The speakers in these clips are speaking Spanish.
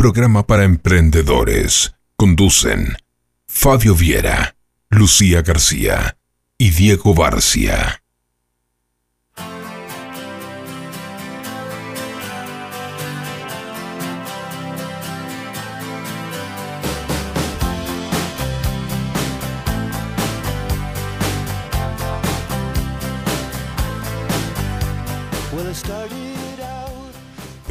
programa para emprendedores. Conducen Fabio Viera, Lucía García y Diego Barcia.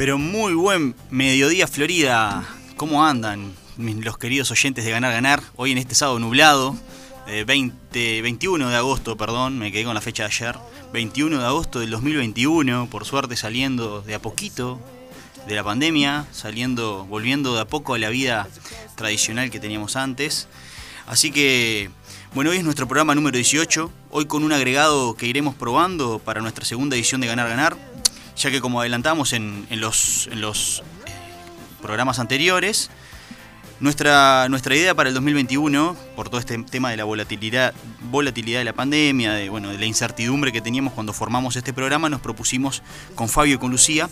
Pero muy buen mediodía Florida. ¿Cómo andan los queridos oyentes de Ganar Ganar? Hoy en este sábado nublado, 20, eh, 21 de agosto, perdón, me quedé con la fecha de ayer. 21 de agosto del 2021, por suerte saliendo de a poquito de la pandemia, saliendo, volviendo de a poco a la vida tradicional que teníamos antes. Así que, bueno, hoy es nuestro programa número 18, hoy con un agregado que iremos probando para nuestra segunda edición de Ganar Ganar ya que como adelantamos en, los, eh, programas anteriores, nuestra, nuestra idea para el 2021, por todo este tema de la volatilidad, volatilidad de la pandemia, de, bueno, de la incertidumbre que teníamos cuando formamos este programa, nos propusimos con Fabio y con Lucía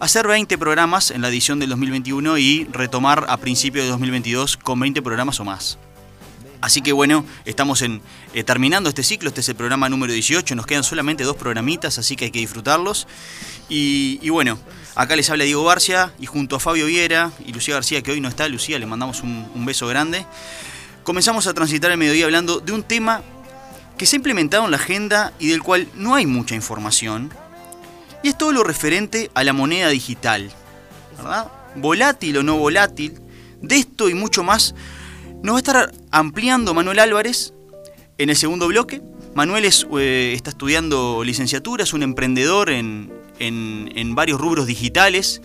hacer 20 programas en la edición del 2021 y retomar a principios de 2022 con 20 programas o más. Así que bueno, estamos en, eh, terminando este ciclo, este es el programa número 18, nos quedan solamente dos programitas, así que hay que disfrutarlos. Y, bueno, acá les habla Diego García y junto a Fabio Viera y Lucía García, que hoy no está, Lucía, le mandamos un, beso grande. Comenzamos a transitar el mediodía hablando de un tema que se ha implementado en la agenda y del cual no hay mucha información, y es todo lo referente a la moneda digital, ¿verdad? Volátil o no volátil, de esto y mucho más nos va a estar ampliando Manuel Álvarez en el segundo bloque. Manuel eh, está estudiando licenciatura, es un emprendedor en, varios rubros digitales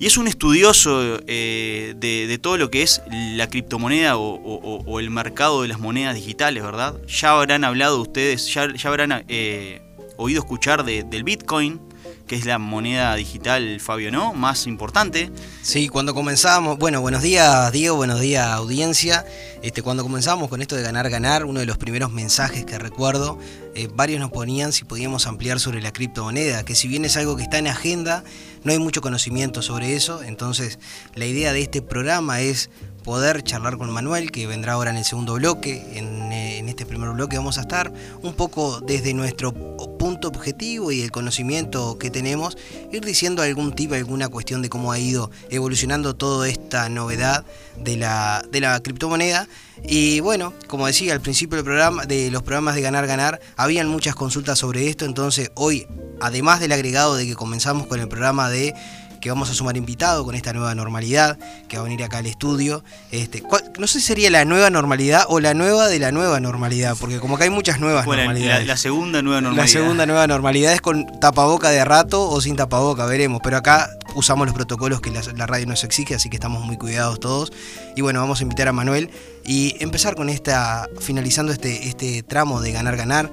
y es un estudioso eh, de, todo lo que es la criptomoneda o, el mercado de las monedas digitales, ¿verdad? Ya habrán hablado ustedes, ya, habrán eh, oído escuchar del Bitcoin, que es la moneda digital, Fabio, ¿no? Más importante. Sí, cuando comenzamos, bueno, buenos días Diego, buenos días audiencia. Este, cuando comenzamos con esto de ganar, ganar, uno de los primeros mensajes que recuerdo, eh, varios nos ponían si podíamos ampliar sobre la criptomoneda, que si bien es algo que está en agenda, no hay mucho conocimiento sobre eso, entonces la idea de este programa es poder charlar con Manuel, que vendrá ahora en el segundo bloque. En, eh, en, este primer bloque vamos a estar un poco desde nuestro punto objetivo y el conocimiento que tenemos, ir diciendo algún tipo, alguna cuestión de cómo ha ido evolucionando toda esta novedad de la, de la criptomoneda. Y bueno, como decía al principio del programa, de los programas de Ganar Ganar, habían muchas consultas sobre esto, entonces hoy, además del agregado de que comenzamos con el programa de que vamos a sumar invitado con esta nueva normalidad, que va a venir acá al estudio. Este, no sé si sería la nueva normalidad o la nueva de la nueva normalidad, porque como que hay muchas nuevas normalidades. La, segunda nueva normalidad. La segunda nueva normalidad es con tapaboca de rato o sin tapaboca, veremos. Pero acá usamos los protocolos que la, la radio nos exige, así que estamos muy cuidados todos. Y bueno, vamos a invitar a Manuel y empezar con esta, finalizando este, este tramo de ganar, ganar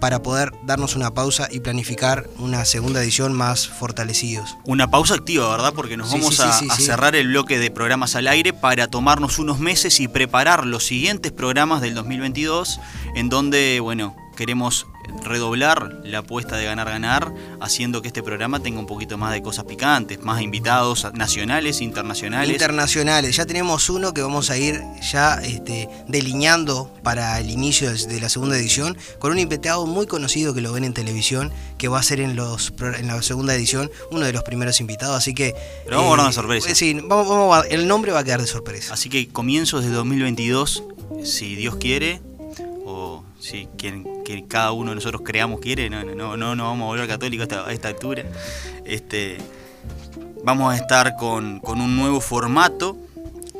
para poder darnos una pausa y planificar una segunda edición más fortalecidos. Una pausa activa, ¿verdad? Porque nos vamos a, a cerrar el bloque de programas al aire para tomarnos unos meses y preparar los siguientes programas del 2022, en donde, bueno, queremos redoblar la apuesta de ganar ganar, haciendo que este programa tenga un poquito más de cosas picantes, más invitados nacionales, internacionales. Internacionales, ya tenemos uno que vamos a ir ya este, delineando para el inicio de la segunda edición, con un invitado muy conocido que lo ven en televisión, que va a ser en, los, en la segunda edición uno de los primeros invitados, así que... Pero vamos a dar una eh, sorpresa. Sí, vamos, vamos el nombre va a quedar de sorpresa. Así que comienzos de 2022, si Dios quiere, si quien, que cada uno de nosotros creamos quiere, no, no, no, no vamos a volver católicos a esta, altura. Este, vamos a estar con, con un nuevo formato,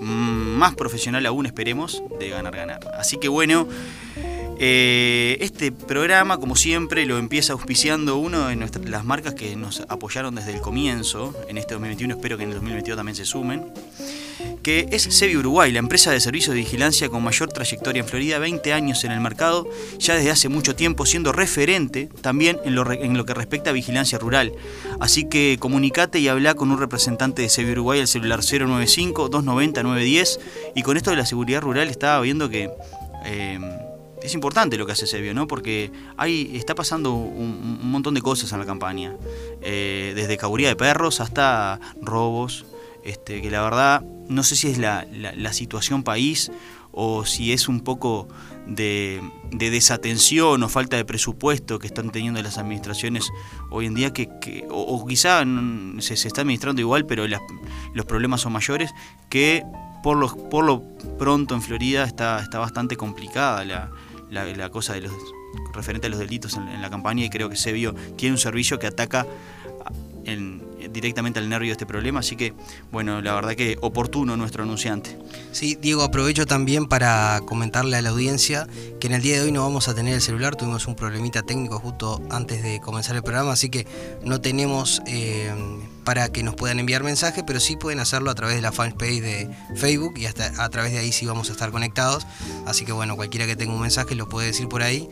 mm, más profesional aún esperemos, de ganar, ganar. Así que bueno, eh, este programa, como siempre, lo empieza auspiciando uno de las marcas que nos apoyaron desde el comienzo, en este 2021, espero que en el 2022 también se sumen que es Sevi Uruguay, la empresa de servicios de vigilancia con mayor trayectoria en Florida, 20 años en el mercado, ya desde hace mucho tiempo siendo referente también en lo, que respecta a vigilancia rural. Así que comunicate y habla con un representante de Sevi Uruguay al celular 095-290-910 y con esto de la seguridad rural estaba viendo que... Eh, es importante lo que hace Sebio, ¿no? Porque ahí está pasando un, montón de cosas en la campaña. Eh, desde cauría de perros hasta robos, este, que la verdad no sé si es la, situación país o si es un poco de, desatención o falta de presupuesto que están teniendo las administraciones hoy en día, que, o, quizá se, está administrando igual, pero los problemas son mayores, que por lo, por lo pronto en Florida está, está bastante complicada la, la, cosa de los referente a los delitos en, la campaña y creo que Sebio tiene un servicio que ataca directamente al nervio de este problema, así que bueno, la verdad que oportuno nuestro anunciante. Sí, Diego, aprovecho también para comentarle a la audiencia que en el día de hoy no vamos a tener el celular, tuvimos un problemita técnico justo antes de comenzar el programa, así que no tenemos eh, para que nos puedan enviar mensajes, pero sí pueden hacerlo a través de la fanpage de Facebook y hasta a través de ahí sí vamos a estar conectados, así que bueno, cualquiera que tenga un mensaje lo puede decir por ahí.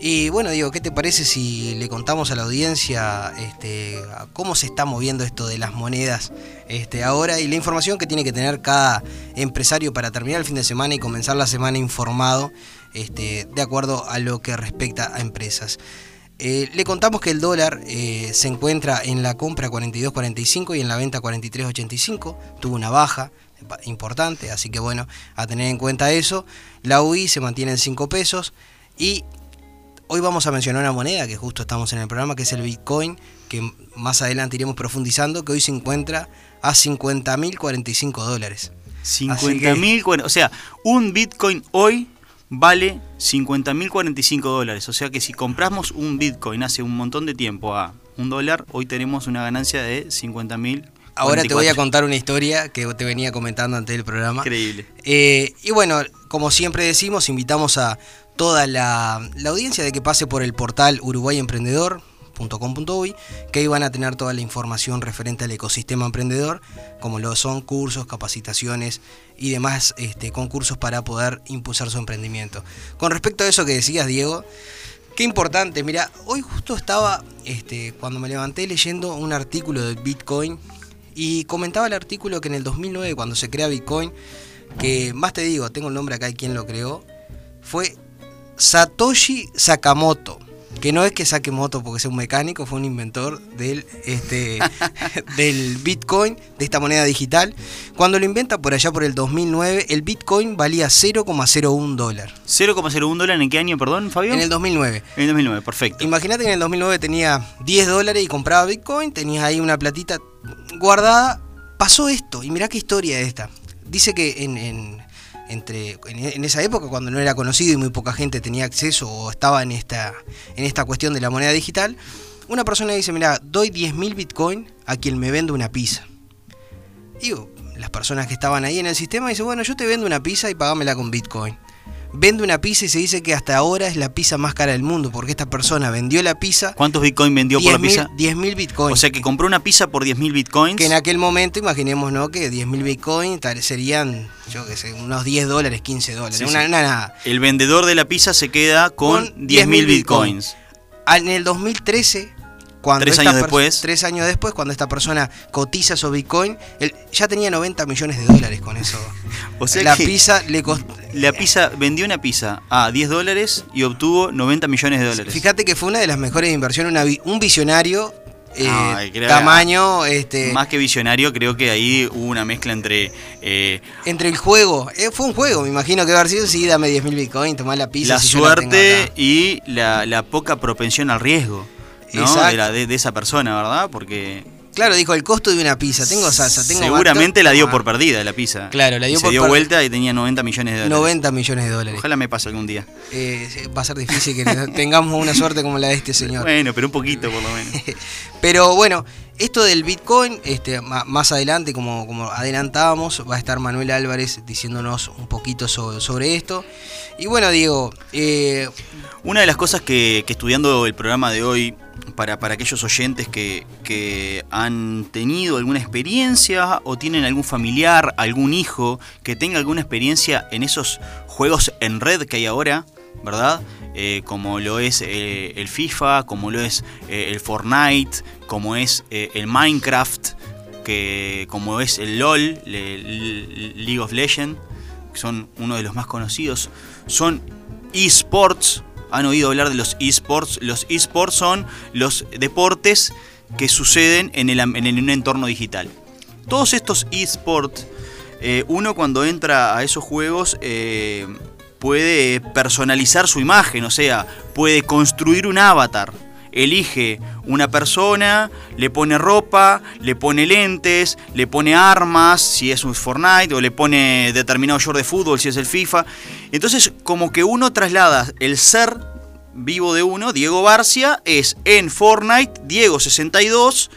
Y bueno, Diego, ¿qué te parece si le contamos a la audiencia este, cómo se está moviendo esto de las monedas este, ahora y la información que tiene que tener cada empresario para terminar el fin de semana y comenzar la semana informado este, de acuerdo a lo que respecta a empresas? Eh, le contamos que el dólar eh, se encuentra en la compra 42.45 y en la venta 43.85, tuvo una baja importante, así que bueno, a tener en cuenta eso. La UI se mantiene en 5 pesos y Hoy vamos a mencionar una moneda que justo estamos en el programa, que es el Bitcoin, que más adelante iremos profundizando, que hoy se encuentra a 50.045 dólares. 50.000, o sea, un Bitcoin hoy vale 50.045 dólares. O sea que si compramos un Bitcoin hace un montón de tiempo a un dólar, hoy tenemos una ganancia de 50.000 Ahora te voy a contar una historia que te venía comentando antes del programa. Increíble. Eh, y bueno, como siempre decimos, invitamos a toda la, audiencia de que pase por el portal uruguayemprendedor.com.uy, que ahí van a tener toda la información referente al ecosistema emprendedor, como lo son cursos, capacitaciones y demás este, concursos para poder impulsar su emprendimiento. Con respecto a eso que decías, Diego, qué importante, mira, hoy justo estaba, este, cuando me levanté leyendo un artículo de Bitcoin y comentaba el artículo que en el 2009, cuando se crea Bitcoin, que más te digo, tengo el nombre acá de quien lo creó, fue Satoshi Sakamoto, que no es que saque moto porque sea un mecánico, fue un inventor del, este, del Bitcoin, de esta moneda digital. Cuando lo inventa por allá por el 2009, el Bitcoin valía 0,01 dólar. ¿0,01 dólar en qué año, perdón, Fabio? En el 2009. En el 2009, perfecto. Imagínate que en el 2009 tenía 10 dólares y compraba Bitcoin, tenías ahí una platita guardada. Pasó esto, y mirá qué historia es esta. Dice que en entre en esa época cuando no era conocido y muy poca gente tenía acceso o estaba en esta, en esta cuestión de la moneda digital, una persona dice, mira, doy 10.000 bitcoin a quien me vende una pizza. Y las personas que estaban ahí en el sistema dicen, bueno, yo te vendo una pizza y pagámela con bitcoin vende una pizza y se dice que hasta ahora es la pizza más cara del mundo, porque esta persona vendió la pizza. ¿Cuántos bitcoins vendió por la pizza? 10.000 bitcoins. O sea que compró una pizza por 10.000 bitcoins. Que en aquel momento, imaginemos, ¿no? Que 10.000 bitcoins serían, yo qué sé, unos 10 dólares, 15 dólares. una, El vendedor de la pizza se queda con, 10.000 bitcoins. En el 2013 tres años después. Tres años después, cuando esta persona cotiza su Bitcoin, él ya tenía 90 millones de dólares con eso. o sea la pizza le costó. La pizza vendió una pizza a 10 dólares y obtuvo 90 millones de dólares. Fíjate que fue una de las mejores inversiones, un visionario eh, tamaño. Este, más que visionario, creo que ahí hubo una mezcla entre. Eh, entre el juego. Eh, fue un juego, me imagino que haber sido. Sí, dame 10.000 bitcoins, tomá la pizza. La suerte y la, la, poca propensión al riesgo. De, de, esa persona, ¿verdad? Porque Claro, dijo el costo de una pizza. Tengo salsa, tengo Seguramente la dio por perdida la pizza. Claro, la dio se dio vuelta y tenía 90 millones de dólares. 90 millones de dólares. Ojalá me pase algún día. Eh, va a ser difícil que tengamos una suerte como la de este señor. Bueno, pero un poquito por lo menos. pero bueno, esto del Bitcoin, este, más adelante, como, como adelantábamos, va a estar Manuel Álvarez diciéndonos un poquito sobre, esto. Y bueno, Diego. Eh, Una de las cosas que, que estudiando el programa de hoy para, aquellos oyentes que, han tenido alguna experiencia o tienen algún familiar, algún hijo que tenga alguna experiencia en esos juegos en red que hay ahora, ¿verdad? Eh, como lo es eh, el FIFA, como lo es eh, el Fortnite, como es el Minecraft, que, como es el LOL, League of Legends, que son uno de los más conocidos. Son esports, han oído hablar de los esports. Los esports son los deportes que suceden en, en un entorno digital. todos estos esports, uno cuando entra a esos juegos puede personalizar su imagen, o sea, puede construir un avatar. Elige una persona, le pone ropa, le pone lentes, le pone armas, si es un Fortnite, o le pone determinado short de fútbol, si es el FIFA. Entonces, como que uno traslada el ser vivo de uno, Diego Barcia, es en Fortnite, Diego62,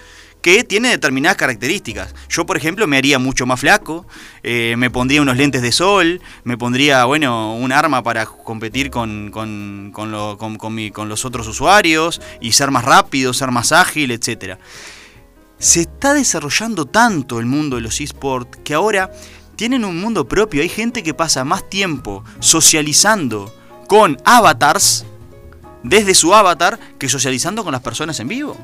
que tiene determinadas características. Yo, por ejemplo, me haría mucho más flaco, eh, me pondría unos lentes de sol, me pondría, bueno, un arma para competir con, con, con, los otros usuarios y ser más rápido, ser más ágil, etc. Se está desarrollando tanto el mundo de los esports que ahora tienen un mundo propio. Hay gente que pasa más tiempo socializando con avatars desde su avatar que socializando con las personas en vivo.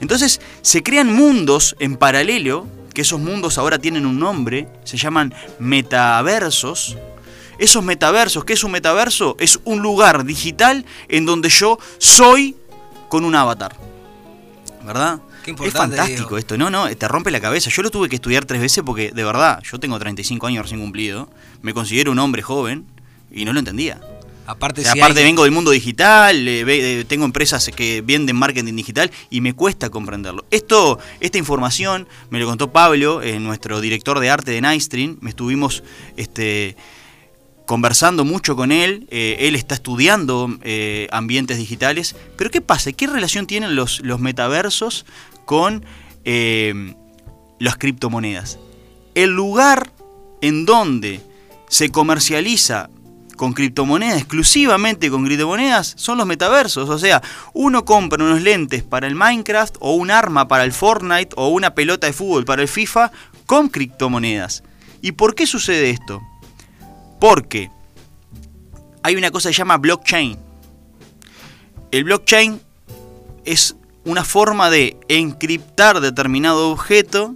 Entonces se crean mundos en paralelo, que esos mundos ahora tienen un nombre, se llaman metaversos. Esos metaversos, ¿qué es un metaverso? Es un lugar digital en donde yo soy con un avatar. ¿Verdad? es fantástico esto, no, no, te rompe la cabeza. Yo lo tuve que estudiar tres veces porque, de verdad, yo tengo 35 años recién cumplido, me considero un hombre joven y no lo entendía. Aparte, vengo del mundo digital, eh, tengo empresas que venden marketing digital y me cuesta comprenderlo. Esto, esta información me lo contó Pablo, eh, nuestro director de arte de Nightstream. Me estuvimos este, conversando mucho con él. Eh, él está estudiando ambientes digitales. Pero ¿qué pasa? ¿Qué relación tienen los, los metaversos con las criptomonedas? El lugar en donde se comercializa con criptomonedas, exclusivamente con criptomonedas, son los metaversos. O sea, uno compra unos lentes para el Minecraft o un arma para el Fortnite o una pelota de fútbol para el FIFA con criptomonedas. ¿Y por qué sucede esto? Porque hay una cosa que se llama blockchain. El blockchain es una forma de encriptar determinado objeto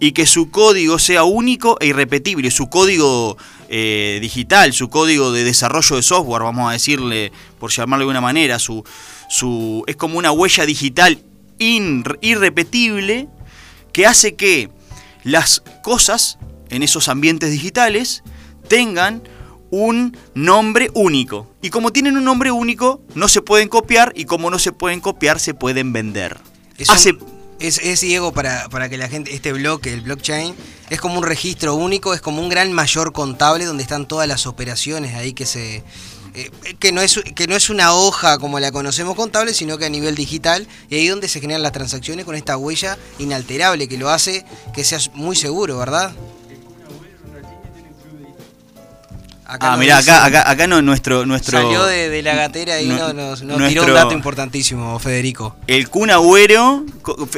y que su código sea único e irrepetible. Su código eh, digital, su código de desarrollo de software, vamos a decirle, por llamarlo de alguna manera, su, su, es como una huella digital irrepetible que hace que las cosas en esos ambientes digitales tengan un nombre único. Y como tienen un nombre único, no se pueden copiar y como no se pueden copiar, se pueden vender. Hace, es, es Diego, para, para, que la gente, este bloque, el blockchain, es como un registro único, es como un gran mayor contable donde están todas las operaciones ahí que se. Eh, que, no es, que no es una hoja como la conocemos contable, sino que a nivel digital, y ahí donde se generan las transacciones con esta huella inalterable que lo hace que sea muy seguro, ¿verdad? Ah, mira, acá, acá, acá no, nuestro, nuestro. Salió de, la gatera y nos, tiró un dato importantísimo, Federico. El Kun Agüero.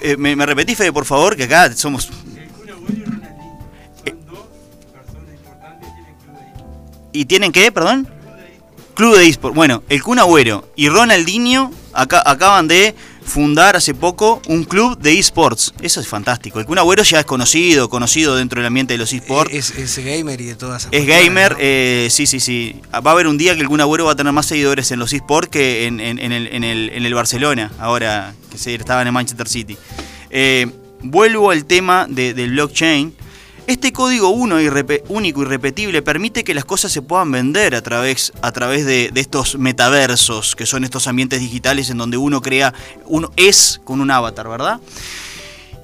Eh, me, me, repetí, Fede, por favor, que acá somos. El Kun Agüero y son dos personas importantes tienen club de ¿Y tienen qué, perdón? Club de eSport. Bueno, el Kun Agüero y Ronaldinho acá, acaban de fundar hace poco un club de esports. Eso es fantástico. El Kun Agüero ya es conocido, conocido dentro del ambiente de los esports. Es, gamer y de todas esas Es gamer, eh, sí, sí, sí. Va a haber un día que el Kun Agüero va a tener más seguidores en los esports que en, el, Barcelona, ahora que se estaba en Manchester City. Eh, vuelvo al tema del blockchain. Este código uno único y repetible permite que las cosas se puedan vender a través, a través de, estos metaversos, que son estos ambientes digitales en donde uno crea, uno es con un avatar, ¿verdad?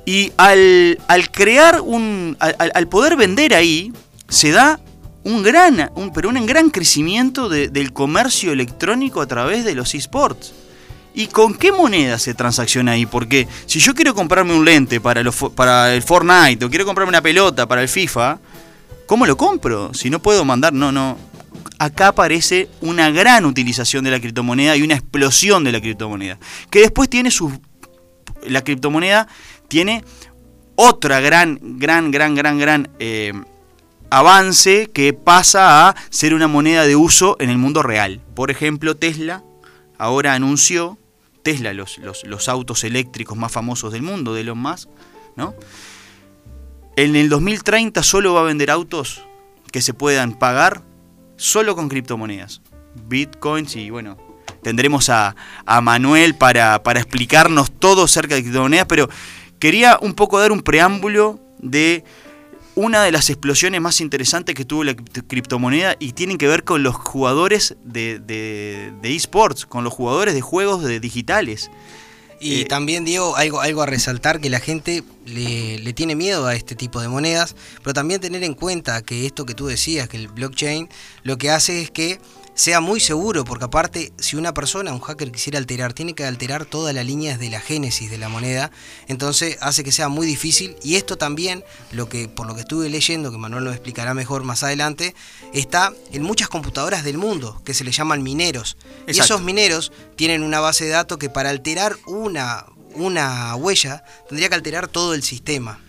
Y al, crear un. Al, poder vender ahí, se da un gran, un, pero un gran crecimiento del comercio electrónico a través de los esports. ¿Y con qué moneda se transacciona ahí? Porque si yo quiero comprarme un lente para, para el Fortnite o quiero comprarme una pelota para el FIFA, ¿cómo lo compro? Si no puedo mandar, no, no. Acá aparece una gran utilización de la criptomoneda y una explosión de la criptomoneda. Que después tiene su. La criptomoneda tiene otra gran, gran, gran, gran, gran eh, avance que pasa a ser una moneda de uso en el mundo real. Por ejemplo, Tesla ahora anunció Tesla, los, los, autos eléctricos más famosos del mundo, de Elon Musk, ¿no? En el 2030 solo va a vender autos que se puedan pagar solo con criptomonedas, bitcoins y bueno, tendremos a, Manuel para, para, explicarnos todo acerca de criptomonedas, pero quería un poco dar un preámbulo de una de las explosiones más interesantes que tuvo la criptomoneda y tienen que ver con los jugadores de, de, de esports, con los jugadores de juegos de digitales. Y eh, también, Diego, algo, algo a resaltar, que la gente le, le, tiene miedo a este tipo de monedas, pero también tener en cuenta que esto que tú decías, que el blockchain, lo que hace es que sea muy seguro, porque aparte, si una persona, un hacker quisiera alterar, tiene que alterar todas las líneas de la génesis de la moneda, entonces hace que sea muy difícil. Y esto también, lo que, por lo que estuve leyendo, que Manuel lo explicará mejor más adelante, está en muchas computadoras del mundo, que se le llaman mineros. Y esos mineros tienen una base de datos que para alterar una, una huella, tendría que alterar todo el sistema.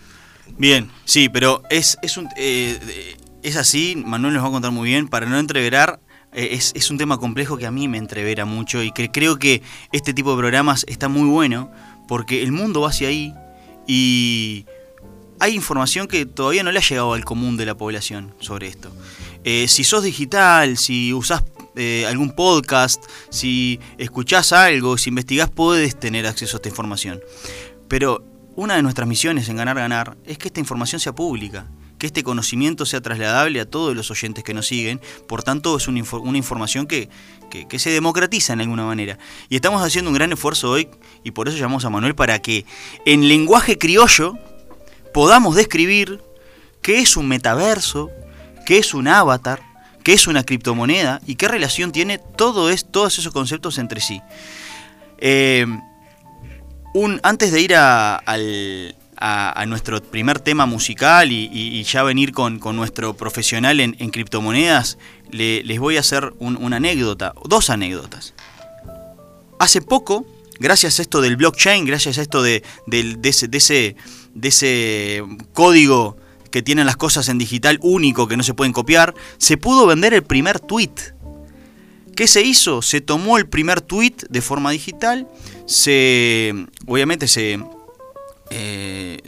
Bien, sí, pero es, es un... Eh, es así, Manuel nos va a contar muy bien, para no entreverar eh, es, un tema complejo que a mí me entrevera mucho y que creo que este tipo de programas está muy bueno porque el mundo va hacia ahí y hay información que todavía no le ha llegado al común de la población sobre esto. Eh, si sos digital, si usás eh, algún podcast, si escuchás algo, si investigás, puedes tener acceso a esta información. Pero una de nuestras misiones en Ganar Ganar es que esta información sea pública que este conocimiento sea trasladable a todos los oyentes que nos siguen, por tanto es una, información que, se democratiza en alguna manera. Y estamos haciendo un gran esfuerzo hoy, y por eso llamamos a Manuel, para que en lenguaje criollo podamos describir qué es un metaverso, qué es un avatar, qué es una criptomoneda y qué relación tiene todo es, todos esos conceptos entre sí. Eh, un, antes de ir al, a, nuestro primer tema musical y, ya venir con, nuestro profesional en, criptomonedas, les voy a hacer una anécdota, dos anécdotas. Hace poco, gracias a esto del blockchain, gracias a esto de, ese, de ese código que tienen las cosas en digital único que no se pueden copiar, se pudo vender el primer tweet. ¿Qué se hizo? Se tomó el primer tweet de forma digital, se obviamente se, eh,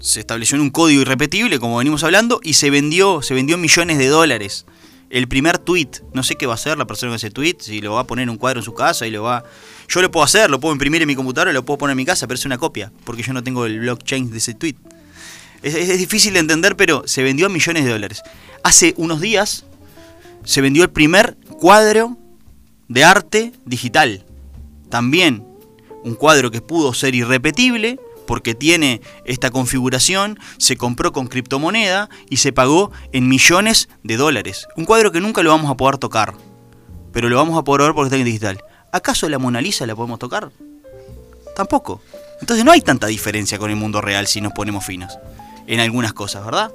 se estableció en un código irrepetible, como venimos hablando, y se vendió, se vendió millones de dólares. El primer tweet, no sé qué va a hacer la persona con ese tweet, si lo va a poner en un cuadro en su casa y lo va... Yo lo puedo hacer, lo puedo imprimir en mi computadora, lo puedo poner en mi casa, pero es una copia, porque yo no tengo el blockchain de ese tweet. Es, es difícil de entender, pero se vendió a millones de dólares. Hace unos días se vendió el primer cuadro de arte digital. También un cuadro que pudo ser irrepetible, porque tiene esta configuración, se compró con criptomoneda y se pagó en millones de dólares. Un cuadro que nunca lo vamos a poder tocar, pero lo vamos a poder ver porque está en digital. ¿Acaso la Mona Lisa la podemos tocar? Tampoco. Entonces no hay tanta diferencia con el mundo real si nos ponemos finos en algunas cosas, ¿verdad?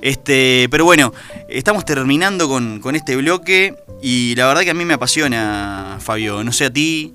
Este, pero bueno, estamos terminando con, con este bloque y la verdad que a mí me apasiona, Fabio. No sé a ti,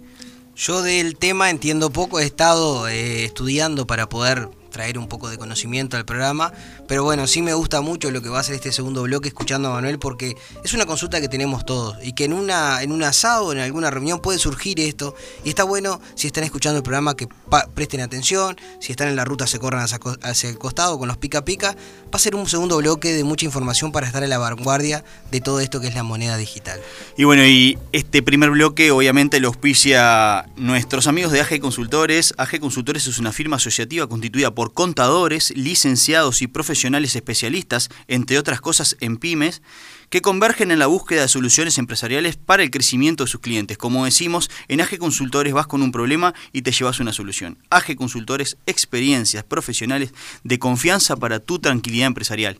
yo del tema entiendo poco, he estado eh, estudiando para poder traer un poco de conocimiento al programa. Pero bueno, sí me gusta mucho lo que va a ser este segundo bloque escuchando a Manuel porque es una consulta que tenemos todos y que en, una, en un asado, en alguna reunión puede surgir esto. Y está bueno si están escuchando el programa que presten atención, si están en la ruta se corran hacia, el costado con los pica pica. Va a ser un segundo bloque de mucha información para estar en la vanguardia de todo esto que es la moneda digital. Y bueno, y este primer bloque obviamente lo auspicia nuestros amigos de AG Consultores. AG Consultores es una firma asociativa constituida por contadores, licenciados y profesionales especialistas, entre otras cosas en pymes, que convergen en la búsqueda de soluciones empresariales para el crecimiento de sus clientes. Como decimos, en AG Consultores vas con un problema y te llevas una solución. AG Consultores, experiencias profesionales de confianza para tu tranquilidad empresarial.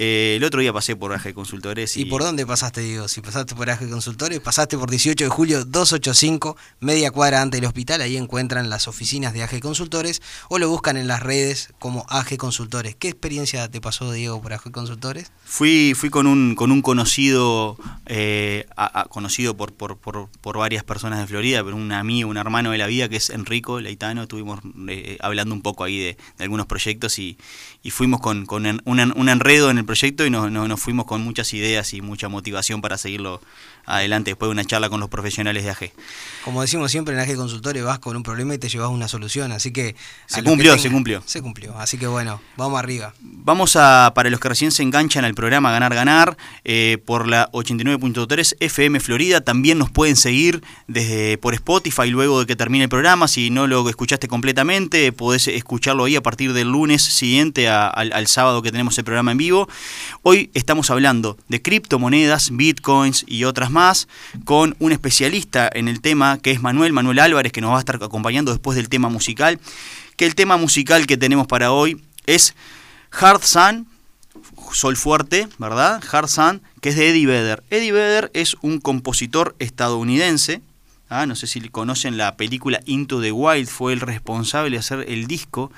Eh, el otro día pasé por AG Consultores. Y... por dónde pasaste, Diego? Si pasaste por AG Consultores, pasaste por 18 de julio 285, media cuadra antes del hospital. Ahí encuentran las oficinas de AG Consultores o lo buscan en las redes como AG Consultores. ¿Qué experiencia te pasó, Diego, por AG Consultores? Fui, fui con, un, con un conocido, eh, conocido por, por, por, varias personas de Florida, pero un amigo, un hermano de la vida que es Enrico Leitano. Estuvimos eh, hablando un poco ahí de, algunos proyectos y, fuimos con, un, un enredo en el proyecto y nos, nos, fuimos con muchas ideas y mucha motivación para seguirlo adelante después de una charla con los profesionales de AG. Como decimos siempre en AG Consultorio, vas con un problema y te llevas una solución, así que... Se cumplió, se cumplió. Se cumplió, así que bueno, vamos arriba. Vamos a, para los que recién se enganchan al programa Ganar Ganar, eh, por la 89.3 FM Florida, también nos pueden seguir desde por Spotify luego de que termine el programa, si no lo escuchaste completamente, podés escucharlo ahí a partir del lunes siguiente al, al sábado que tenemos el programa en vivo. Hoy estamos hablando de criptomonedas, bitcoins y otras más, con un especialista en el tema que es Manuel, Manuel Álvarez, que nos va a estar acompañando después del tema musical, que el tema musical que tenemos para hoy es Hard Sun, Sol Fuerte, ¿verdad? Hard Sun, que es de Eddie Vedder. Eddie Vedder es un compositor estadounidense, ¿ah? no sé si conocen la película Into the Wild, fue el responsable de hacer el disco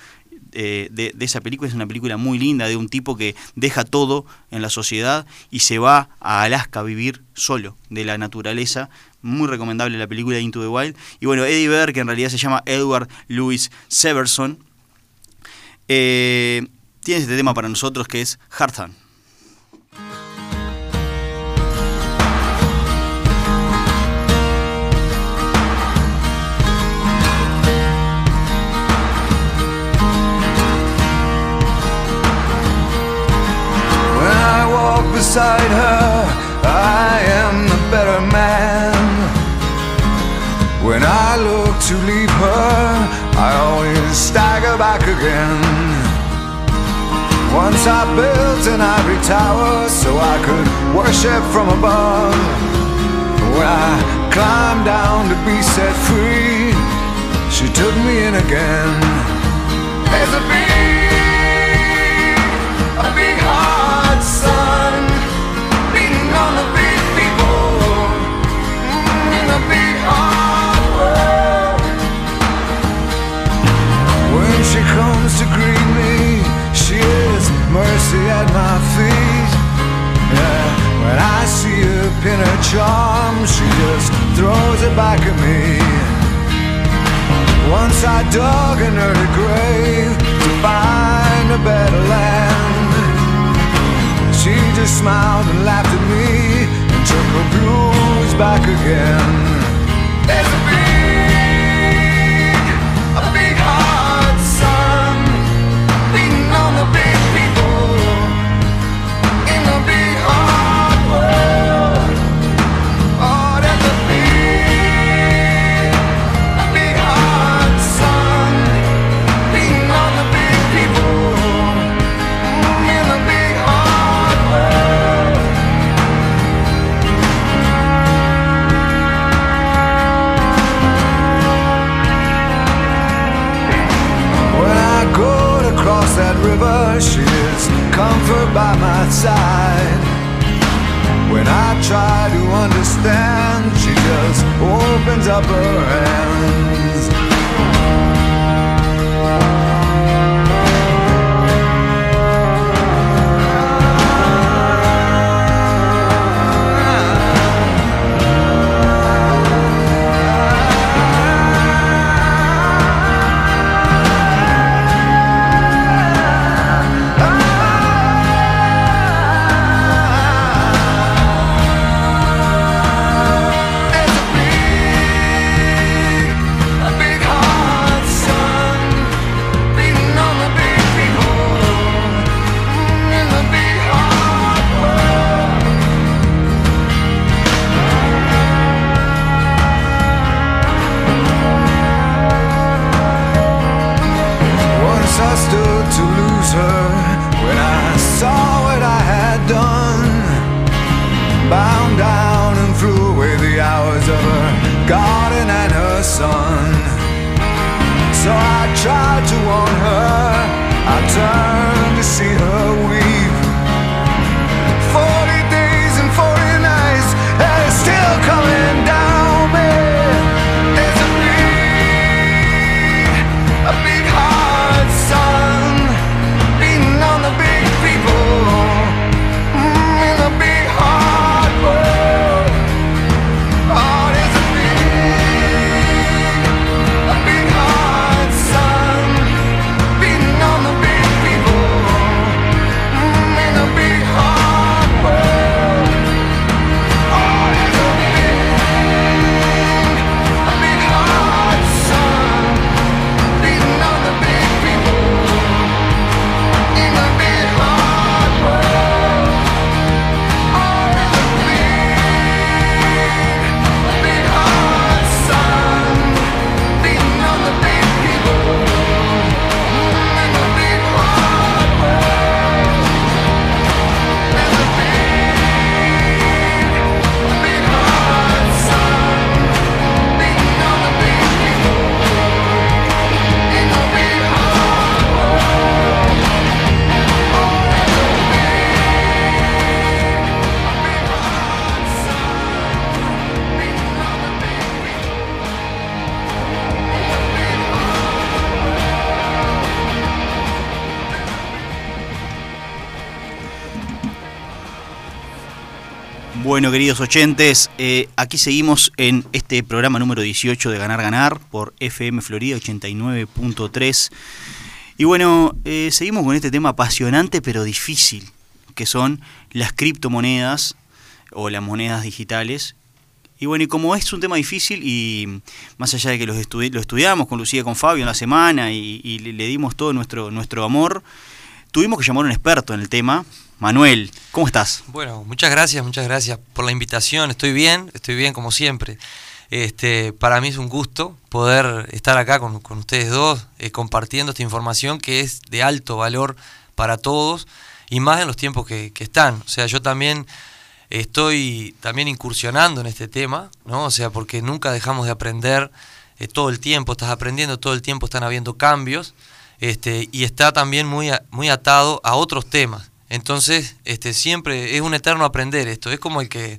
eh, de, esa película. Es una película muy linda de un tipo que deja todo en la sociedad y se va a Alaska a vivir solo de la naturaleza. Muy recomendable la película Into the Wild. Y bueno, Eddie Vedder, que en realidad se llama Edward Louis Severson, eh, tiene este tema para nosotros que es Hearthstone. Beside her, I am the better man. When I look to leave her, I always stagger back again. Once I built an ivory tower so I could worship from above. When I climbed down to be set free, she took me in again. There's a big, mercy at my feet. Yeah, when I see her pin her charm, she just throws it back at me. Once I dug an early grave to find a better land. She just smiled and laughed at me and took her blues back again. Is comfort by my side. When I try to understand, she just opens up her hands. So I tried to warn her, I turned Queridos oyentes, eh, aquí seguimos en este programa número 18 de Ganar Ganar por FM Florida 89.3. Y bueno, eh, seguimos con este tema apasionante pero difícil, que son las criptomonedas o las monedas digitales. Y bueno, y como es un tema difícil y más allá de que los lo estudiamos con Lucía y con Fabio en la semana y, y le dimos todo nuestro, nuestro amor, tuvimos que llamar a un experto en el tema, Manuel, ¿cómo estás? Bueno, muchas gracias, muchas gracias por la invitación. Estoy bien, estoy bien como siempre. Este, para mí es un gusto poder estar acá con, ustedes dos, eh, compartiendo esta información que es de alto valor para todos y más en los tiempos que, están. O sea, yo también estoy también incursionando en este tema, ¿no? O sea, porque nunca dejamos de aprender eh, todo el tiempo, estás aprendiendo todo el tiempo, están habiendo cambios, este, y está también muy, muy atado a otros temas. Entonces, este, siempre es un eterno aprender esto, es como el que,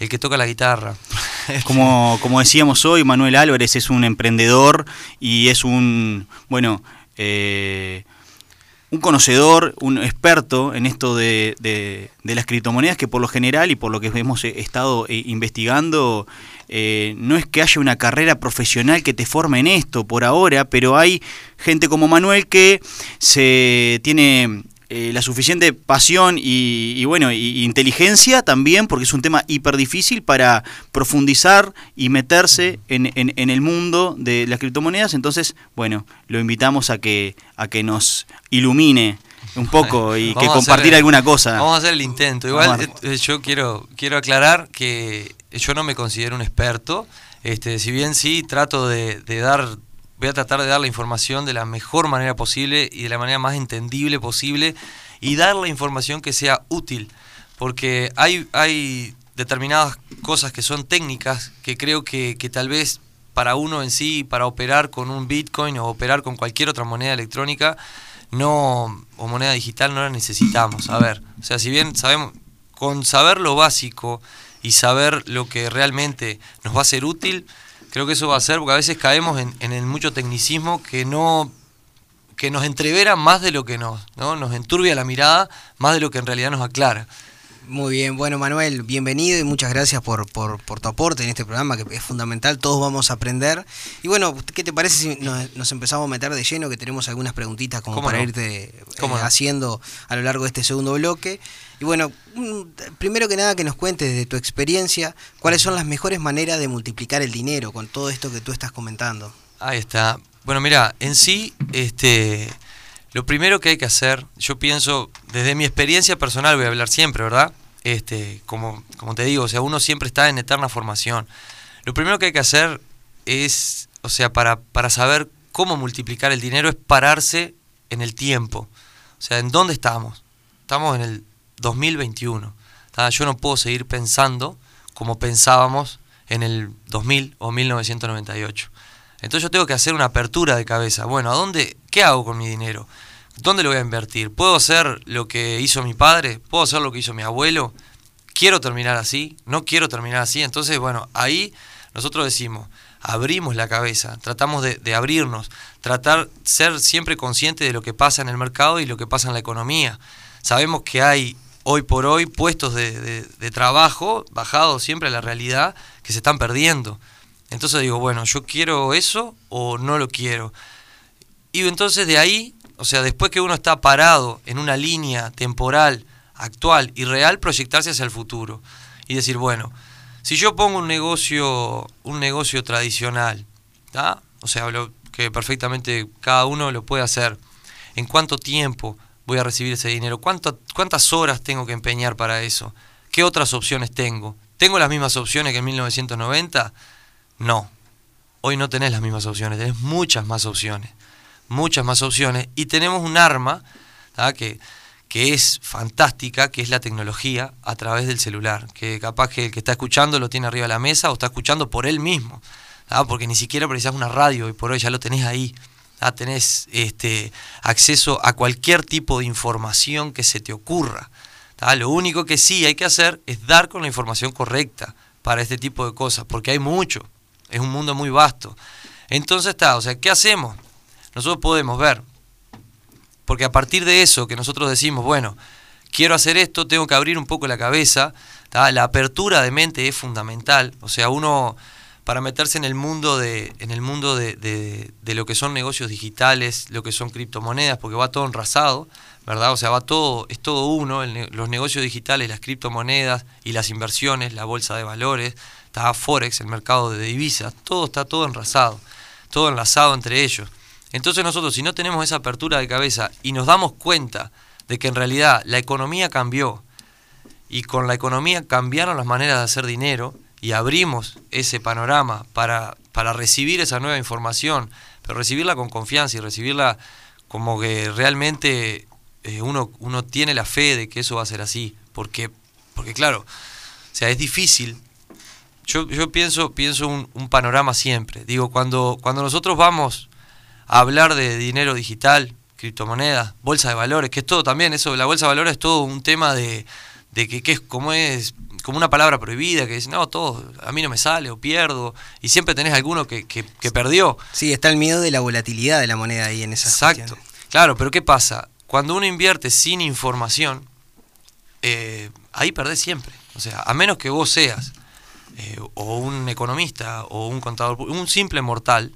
el que toca la guitarra. Como, como decíamos hoy, Manuel Álvarez es un emprendedor y es un, bueno, eh, un conocedor, un experto en esto de, de, las criptomonedas que por lo general y por lo que hemos estado eh, investigando, eh, no es que haya una carrera profesional que te forme en esto por ahora, pero hay gente como Manuel que se tiene eh, la suficiente pasión y, bueno, y, inteligencia también, porque es un tema hiper difícil para profundizar y meterse en, en, el mundo de las criptomonedas. Entonces, bueno, lo invitamos a que, a que nos ilumine un poco y que compartir alguna cosa. Vamos a hacer el intento. Igual eh, yo quiero, quiero aclarar que yo no me considero un experto. Este, si bien sí trato de, de dar voy a tratar de dar la información de la mejor manera posible y de la manera más entendible posible y dar la información que sea útil, porque hay, hay determinadas cosas que son técnicas que creo que, tal vez para uno en sí, para operar con un Bitcoin o operar con cualquier otra moneda electrónica, no o moneda digital no la necesitamos. A ver, o sea, si bien sabemos, con saber lo básico y saber lo que realmente nos va a ser útil, Creo que eso va a ser, porque a veces caemos en, el mucho tecnicismo que no que nos entrevera más de lo que nos, ¿no? nos enturbia la mirada, más de lo que en realidad nos aclara. Muy bien, bueno Manuel, bienvenido y muchas gracias por, por, tu aporte en este programa que es fundamental, todos vamos a aprender. Y bueno, ¿qué te parece si nos, empezamos a meter de lleno, que tenemos algunas preguntitas como para irte eh, haciendo a lo largo de este segundo bloque? Y bueno, primero que nada que nos cuentes de tu experiencia, cuáles son las mejores maneras de multiplicar el dinero con todo esto que tú estás comentando. Ahí está. Bueno, mira, en sí, este lo primero que hay que hacer, yo pienso, desde mi experiencia personal voy a hablar siempre, ¿verdad? Este, como, como te digo, o sea, uno siempre está en eterna formación. Lo primero que hay que hacer es, o sea, para, para saber cómo multiplicar el dinero es pararse en el tiempo. O sea, ¿en dónde estamos? Estamos en el 2021. Yo no puedo seguir pensando como pensábamos en el 2000 o 1998. Entonces yo tengo que hacer una apertura de cabeza. Bueno, ¿a dónde, qué hago con mi dinero? ¿Dónde lo voy a invertir? ¿Puedo hacer lo que hizo mi padre? ¿Puedo hacer lo que hizo mi abuelo? ¿Quiero terminar así? ¿No quiero terminar así? Entonces, bueno, ahí nosotros decimos, abrimos la cabeza, tratamos de, abrirnos, tratar ser siempre consciente de lo que pasa en el mercado y lo que pasa en la economía. Sabemos que hay hoy por hoy puestos de, de trabajo bajados siempre a la realidad que se están perdiendo. Entonces digo, bueno, yo quiero eso o no lo quiero. Y entonces de ahí, o sea, después que uno está parado en una línea temporal, actual y real, proyectarse hacia el futuro. Y decir, bueno, si yo pongo un negocio, un negocio tradicional, o sea, lo, que perfectamente cada uno lo puede hacer, ¿en cuánto tiempo voy a recibir ese dinero? ¿Cuántas horas tengo que empeñar para eso? ¿Qué otras opciones tengo? ¿Tengo las mismas opciones que en 1990? No. Hoy no tenés las mismas opciones, tenés muchas más opciones. Muchas más opciones. Y tenemos un arma que, que es fantástica, que es la tecnología a través del celular. Que capaz que el que está escuchando lo tiene arriba de la mesa o está escuchando por él mismo. Porque ni siquiera precisas una radio y por hoy ya lo tenés ahí. Tenés este, acceso a cualquier tipo de información que se te ocurra. Lo único que sí hay que hacer es dar con la información correcta para este tipo de cosas, porque hay mucho, es un mundo muy vasto. Entonces está, o sea, ¿qué hacemos? Nosotros podemos ver, porque a partir de eso que nosotros decimos, bueno, quiero hacer esto, tengo que abrir un poco la cabeza. La apertura de mente es fundamental. O sea, uno para meterse en el mundo de, en el mundo de, de- de lo que son negocios digitales, lo que son criptomonedas, porque va todo enrasado, ¿verdad? O sea, va todo, es todo uno, los negocios digitales, las criptomonedas y las inversiones, la bolsa de valores, está Forex, el mercado de divisas, todo está todo enrasado, todo enlazado entre ellos. Entonces nosotros, si no tenemos esa apertura de cabeza y nos damos cuenta de que en realidad la economía cambió, y con la economía cambiaron las maneras de hacer dinero y abrimos ese panorama para, para recibir esa nueva información, pero recibirla con confianza y recibirla como que realmente eh, uno, uno tiene la fe de que eso va a ser así, porque, porque claro, o sea, es difícil. Yo, yo pienso, pienso un, un panorama siempre. Digo, cuando, cuando nosotros vamos a hablar de dinero digital, criptomonedas, bolsa de valores, que es todo también, eso, la bolsa de valores es todo un tema de, de que, que es como es como una palabra prohibida, que dice, no, todo, a mí no me sale o pierdo, y siempre tenés alguno que, que, que perdió. Sí, está el miedo de la volatilidad de la moneda ahí en esas Exacto. cuestiones. Claro, pero ¿qué pasa? Cuando uno invierte sin información, eh, ahí perdés siempre. O sea, a menos que vos seas eh, o un economista o un contador, un simple mortal,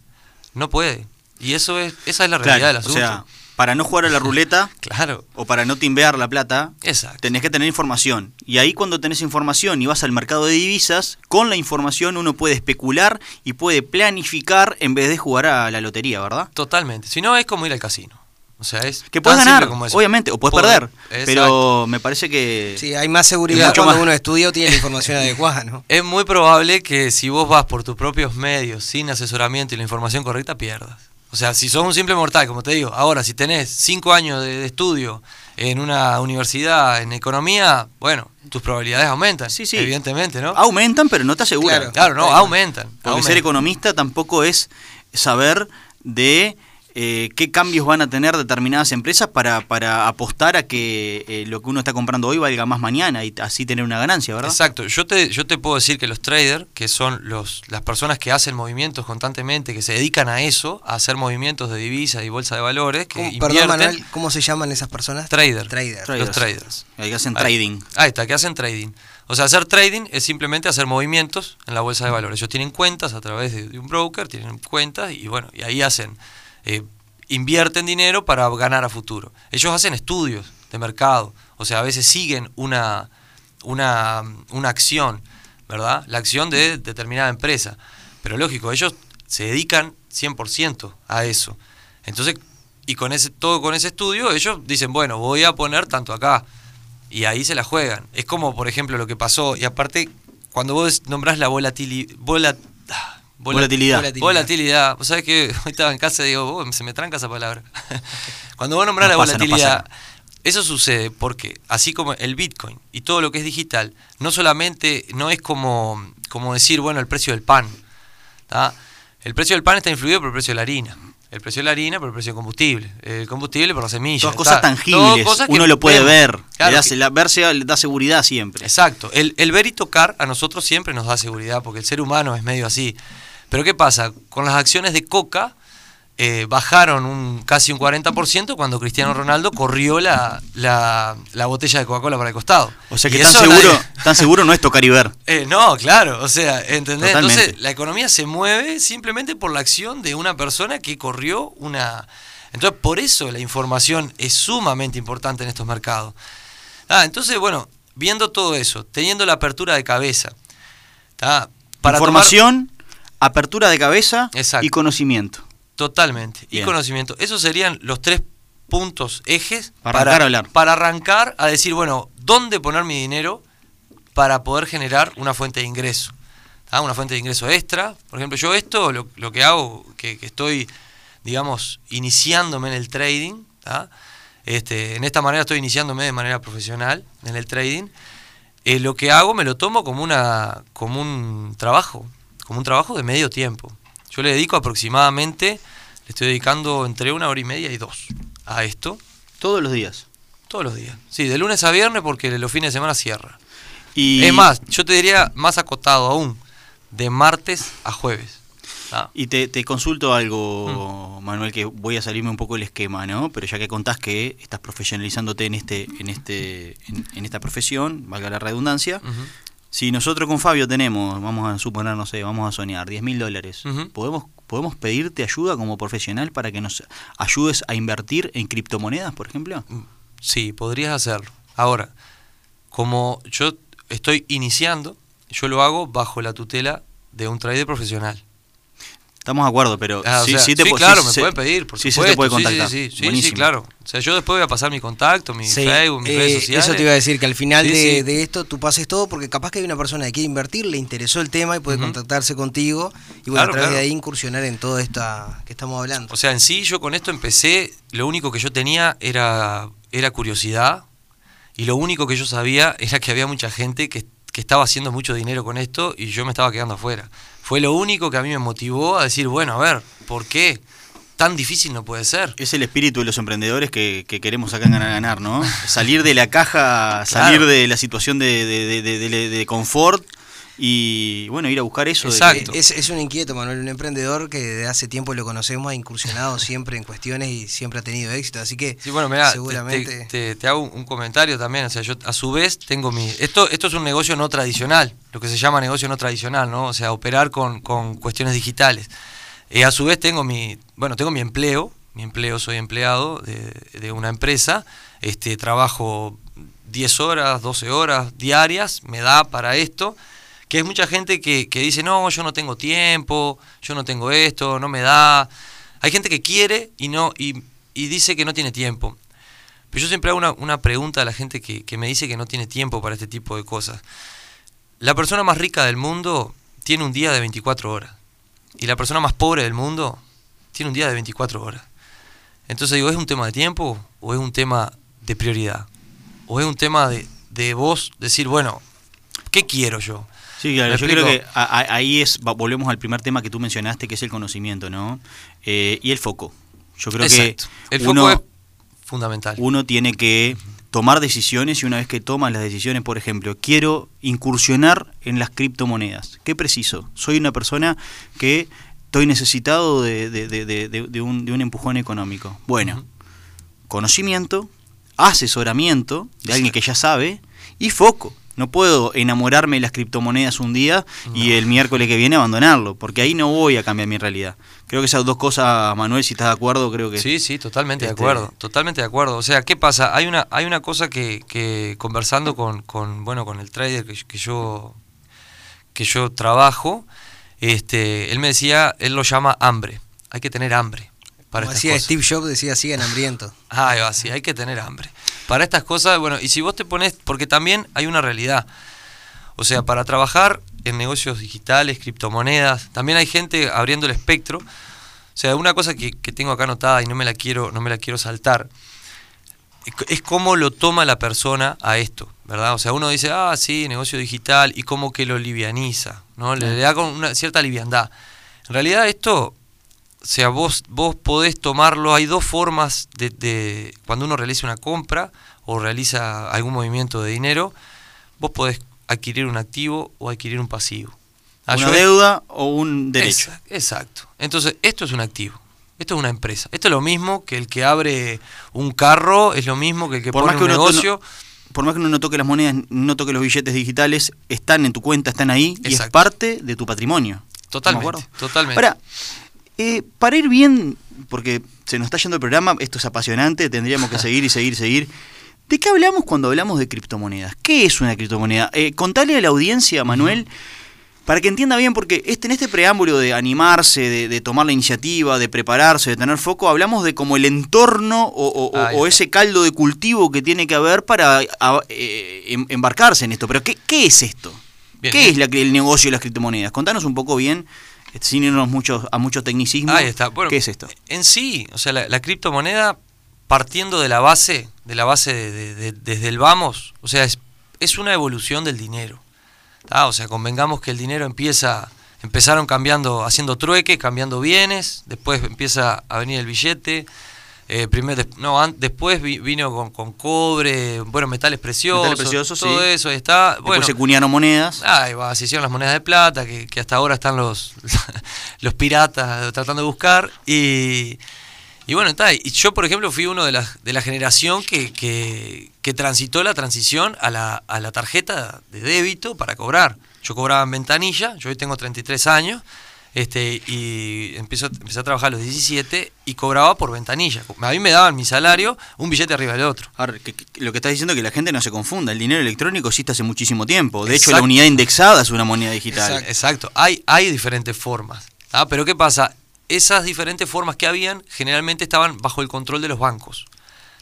no puede. Y eso es, esa es la realidad del Claro, o asunto. sea, para no jugar a la ruleta claro, o para no timbear la plata, exacto. tenés que tener información. Y ahí cuando tenés información y vas al mercado de divisas, con la información uno puede especular y puede planificar en vez de jugar a la lotería, ¿verdad? Totalmente. Si no, es como ir al casino. O sea, es Que puedes ganar, como eso. obviamente, o puedes perder. Pero me parece que... Sí, hay más seguridad Mucho cuando más. uno estudia o tiene la información adecuada, ¿no? Es muy probable que si vos vas por tus propios medios, sin asesoramiento y la información correcta, pierdas. O sea, si sos un simple mortal, como te digo, ahora si tenés cinco años de, de estudio en una universidad en economía, bueno, tus probabilidades aumentan. Sí, sí. Evidentemente, ¿no? Aumentan, pero no te aseguran. Claro. Claro, no, aumentan. Porque aumentan. ser economista tampoco es saber de eh, qué cambios van a tener determinadas empresas para, para apostar a que eh, lo que uno está comprando hoy valga más mañana y así tener una ganancia, ¿verdad? Exacto, yo te, yo te puedo decir que los traders, que son los, las personas que hacen movimientos constantemente, que se dedican a eso, a hacer movimientos de divisas y bolsa de valores, que ¿Cómo- invierten, Perdón, Manuel, ¿cómo se llaman esas personas? Trader. Trader. Traders. los traders. Ahí que hacen Ahí- trading. Ahí está, que hacen trading. O sea, hacer trading es simplemente hacer movimientos en la bolsa de valores. Ellos tienen cuentas a través de, de un broker, tienen cuentas y bueno, y ahí hacen, eh, invierten dinero para ganar a futuro. Ellos hacen estudios de mercado, o sea, a veces siguen una, una, una acción, ¿verdad? La acción de determinada empresa. Pero lógico, ellos se dedican 100% a eso. Entonces, y con ese, todo con ese estudio, ellos dicen, bueno, voy a poner tanto acá. Y ahí se la juegan. Es como, por ejemplo, lo que pasó. Y aparte, cuando vos nombrás la volatili- vola- ah, vola- Volatilidad. Volatilidad. Volatilidad. Vos sabés que hoy estaba en casa y digo, "Oh, se me tranca esa palabra. cuando vos nombrás No la pasa, volatilidad, eso sucede porque, así como el Bitcoin y todo lo que es digital, no solamente, no es como, como decir, bueno, el precio del pan. ¿tá? El precio del pan está influido por el precio de la harina. El precio de la harina por el precio del combustible. El combustible por la semilla. Todas cosas ¿tá? tangibles, cosas uno lo puede ver. Claro, le da, que- la, verse le da seguridad siempre. Exacto. El, el ver y tocar a nosotros siempre nos da seguridad, porque el ser humano es medio así. Pero ¿qué pasa? Con las acciones de Coca eh, bajaron un casi un 40% cuando Cristiano Ronaldo corrió la, la, la botella de Coca-Cola para el costado. O sea que tan seguro, nadie- tan seguro no es tocar y ver. Eh, no, claro, o sea, ¿entendés? Totalmente. Entonces, la economía se mueve simplemente por la acción de una persona que corrió una... Entonces, por eso la información es sumamente importante en estos mercados. Ah, entonces, bueno, viendo todo eso, teniendo la apertura de cabeza, ¿tá? para tomar- Información, apertura de cabeza Exacto. y conocimiento. Totalmente. Y conocimiento. Esos serían los tres puntos, ejes, Para arrancar a hablar. para arrancar a decir, bueno, ¿dónde poner mi dinero para poder generar una fuente de ingreso? ¿Ah? Una fuente de ingreso extra. Por ejemplo, yo esto, lo, lo que hago, que, que estoy, digamos, iniciándome en el trading, ¿tá? este, en esta manera estoy iniciándome de manera profesional en el trading, eh, lo que hago me lo tomo como, una, como un trabajo, como un trabajo de medio tiempo. Yo le dedico aproximadamente, le estoy dedicando entre una hora y media y dos a esto, Todos los días. todos los días. Sí, de lunes a viernes porque los fines de semana cierra. Y Es más, yo te diría más acotado aún, de martes a jueves. Ah. Y te, te consulto algo, Manuel, que voy a salirme un poco del esquema, ¿no? Pero ya que contás que estás profesionalizándote en este, en este, en, en esta profesión, valga la redundancia. Si nosotros con Fabio tenemos, vamos a suponer, no sé, vamos a soñar, 10 mil dólares. ¿podemos, ¿podemos pedirte ayuda como profesional para que nos ayudes a invertir en criptomonedas, por ejemplo? Sí, podrías hacerlo. Ahora, como yo estoy iniciando, yo lo hago bajo la tutela de un trader profesional. Estamos de acuerdo, pero Ah, sí, sea, sí te sí, pu- claro, sí me pueden pedir, por sí, supuesto. sí te puede contactar. Sí, sí, claro. O sea, yo después voy a pasar mi contacto, mi Facebook, mis eh, redes sociales. Eso te iba a decir, que al final de, esto tú pases todo, porque capaz que hay una persona que quiere invertir, le interesó el tema y puede contactarse contigo y bueno, Claro, a través claro. de ahí incursionar en todo esta que estamos hablando. O sea, en sí yo con esto empecé, lo único que yo tenía era, era curiosidad y lo único que yo sabía era que había mucha gente que, que estaba haciendo mucho dinero con esto y yo me estaba quedando afuera. Fue lo único que a mí me motivó a decir, bueno, a ver, ¿por qué? Tan difícil no puede ser. Es el espíritu de los emprendedores que, que queremos acá en Ganar Ganar, ¿no? Salir de la caja, salir Claro. de la situación de, de- de- de- de- de confort y, bueno, ir a buscar eso. de- Exacto. Es, es un inquieto, Manuel, un emprendedor que desde hace tiempo lo conocemos, ha incursionado siempre en cuestiones y siempre ha tenido éxito, así que Sí, bueno, mira, seguramente... te, te- te hago un- un comentario también. O sea, yo a su vez tengo mi. Esto, esto es un negocio no tradicional, lo que se llama negocio no tradicional, ¿no? O sea, operar con, con cuestiones digitales. Eh, a su vez tengo mi. Bueno, tengo mi empleo. Mi empleo, soy empleado de, de una empresa. Este, trabajo 10 horas, 12 horas diarias, me da para esto. Que hay mucha gente que, que dice, no, yo no tengo tiempo, yo no tengo esto, no me da. Hay gente que quiere y no y, y dice que no tiene tiempo. Pero yo siempre hago una, una pregunta a la gente que, que me dice que no tiene tiempo para este tipo de cosas. La persona más rica del mundo tiene un día de 24 horas. Y la persona más pobre del mundo tiene un día de 24 horas. Entonces digo, ¿es un tema de tiempo o es un tema de prioridad? ¿O es un tema de, de vos decir, bueno, ¿qué quiero yo? Sí, claro, ¿Me yo creo que a- a- ahí es, volvemos al primer tema que tú mencionaste, que es el conocimiento, ¿no? Eh, y el foco. Yo creo Exacto. que El uno, foco es fundamental. uno tiene que tomar decisiones y una vez que tomas las decisiones, por ejemplo, quiero incursionar en las criptomonedas. ¿Qué preciso? Soy una persona que estoy necesitado de, un, de un empujón económico. Bueno, conocimiento, asesoramiento de alguien que ya sabe y foco. No puedo enamorarme de las criptomonedas un día y el miércoles que viene abandonarlo, porque ahí no voy a cambiar mi realidad. Creo que esas dos cosas, Manuel, si estás de acuerdo, creo que... Sí, sí, totalmente este- de acuerdo, totalmente de acuerdo. O sea, ¿qué pasa? Hay una, hay una cosa que, que conversando con, con, bueno, con el trader que, que yo que yo trabajo, este, él me decía, él lo llama hambre. Hay que tener hambre para Como estas decía cosas. Steve Jobs, decía, sigan hambrientos. Ahí va, sí, hay que tener hambre. Para estas cosas, bueno, y si vos te pones, porque también hay una realidad. O sea, para trabajar en negocios digitales, criptomonedas, también hay gente abriendo el espectro. O sea, una cosa que, que tengo acá anotada y no me la quiero, no me la quiero saltar, es cómo lo toma la persona a esto, ¿verdad? O sea, uno dice, ah, sí, negocio digital, y como que lo livianiza, ¿no? Le, le da con una cierta liviandad. En realidad esto, o sea, vos, vos podés tomarlo, hay dos formas de, de- cuando uno realiza una compra o realiza algún movimiento de dinero, vos podés adquirir un activo o adquirir un pasivo. Una deuda o un derecho. Exact- Exacto. Entonces, esto es un activo. Esto es una empresa. Esto es lo mismo que el que abre un carro, es lo mismo que el que Por pone más que un negocio. Por más que uno no toque las monedas, no toque los billetes digitales, están en tu cuenta, están ahí y es parte de tu patrimonio. Totalmente, totalmente. Ahora, eh, para ir bien, porque se nos está yendo el programa, esto es apasionante, tendríamos que seguir y seguir y seguir. ¿De qué hablamos cuando hablamos de criptomonedas? ¿Qué es una criptomoneda? Eh, contale a la audiencia, Manuel, para que entienda bien, porque este, en este preámbulo de animarse, de, de tomar la iniciativa, de prepararse, de tener foco, hablamos de como el entorno o, ese caldo de cultivo que tiene que haber para a- eh, em- embarcarse en esto. Pero ¿qué, qué es esto? Bien, ¿Qué bien. es la- el negocio de las criptomonedas? Contanos un poco bien, eh, sin irnos mucho, a. Ahí está. Bueno, ¿Qué es esto? En sí, o sea, la, la criptomoneda, partiendo de la base, de la base de- de- de- desde el vamos, o sea, es, es una evolución del dinero. ¿tá? O sea, convengamos que el dinero empieza, empezaron cambiando, haciendo trueque, cambiando bienes, después empieza a venir el billete. Eh, primer, des- no, an- después vi- vino con, con cobre, bueno, metales preciosos, Metales preciosos, todo sí. eso, está. Después Bueno, se cuñaron monedas. Ahí va, se hicieron las monedas de plata, que, que hasta ahora están los, los piratas tratando de buscar. Y, y bueno, está. Y yo, por ejemplo, fui uno de la, de la generación que, que, que transitó la transición a la, a la tarjeta de débito para cobrar. Yo cobraba en ventanilla, yo hoy tengo 33 años, este, y empiezo, empecé a trabajar a los 17 y cobraba por ventanilla. A mí me daban mi salario, un billete arriba del otro. Ahora, que- que- lo que estás diciendo es que la gente no se confunda. El dinero electrónico existe hace muchísimo tiempo. De hecho, la unidad indexada es una moneda digital. Exacto. Exacto, hay, hay diferentes formas. ¿tá? Pero ¿qué pasa? Esas diferentes formas que habían generalmente estaban bajo el control de los bancos.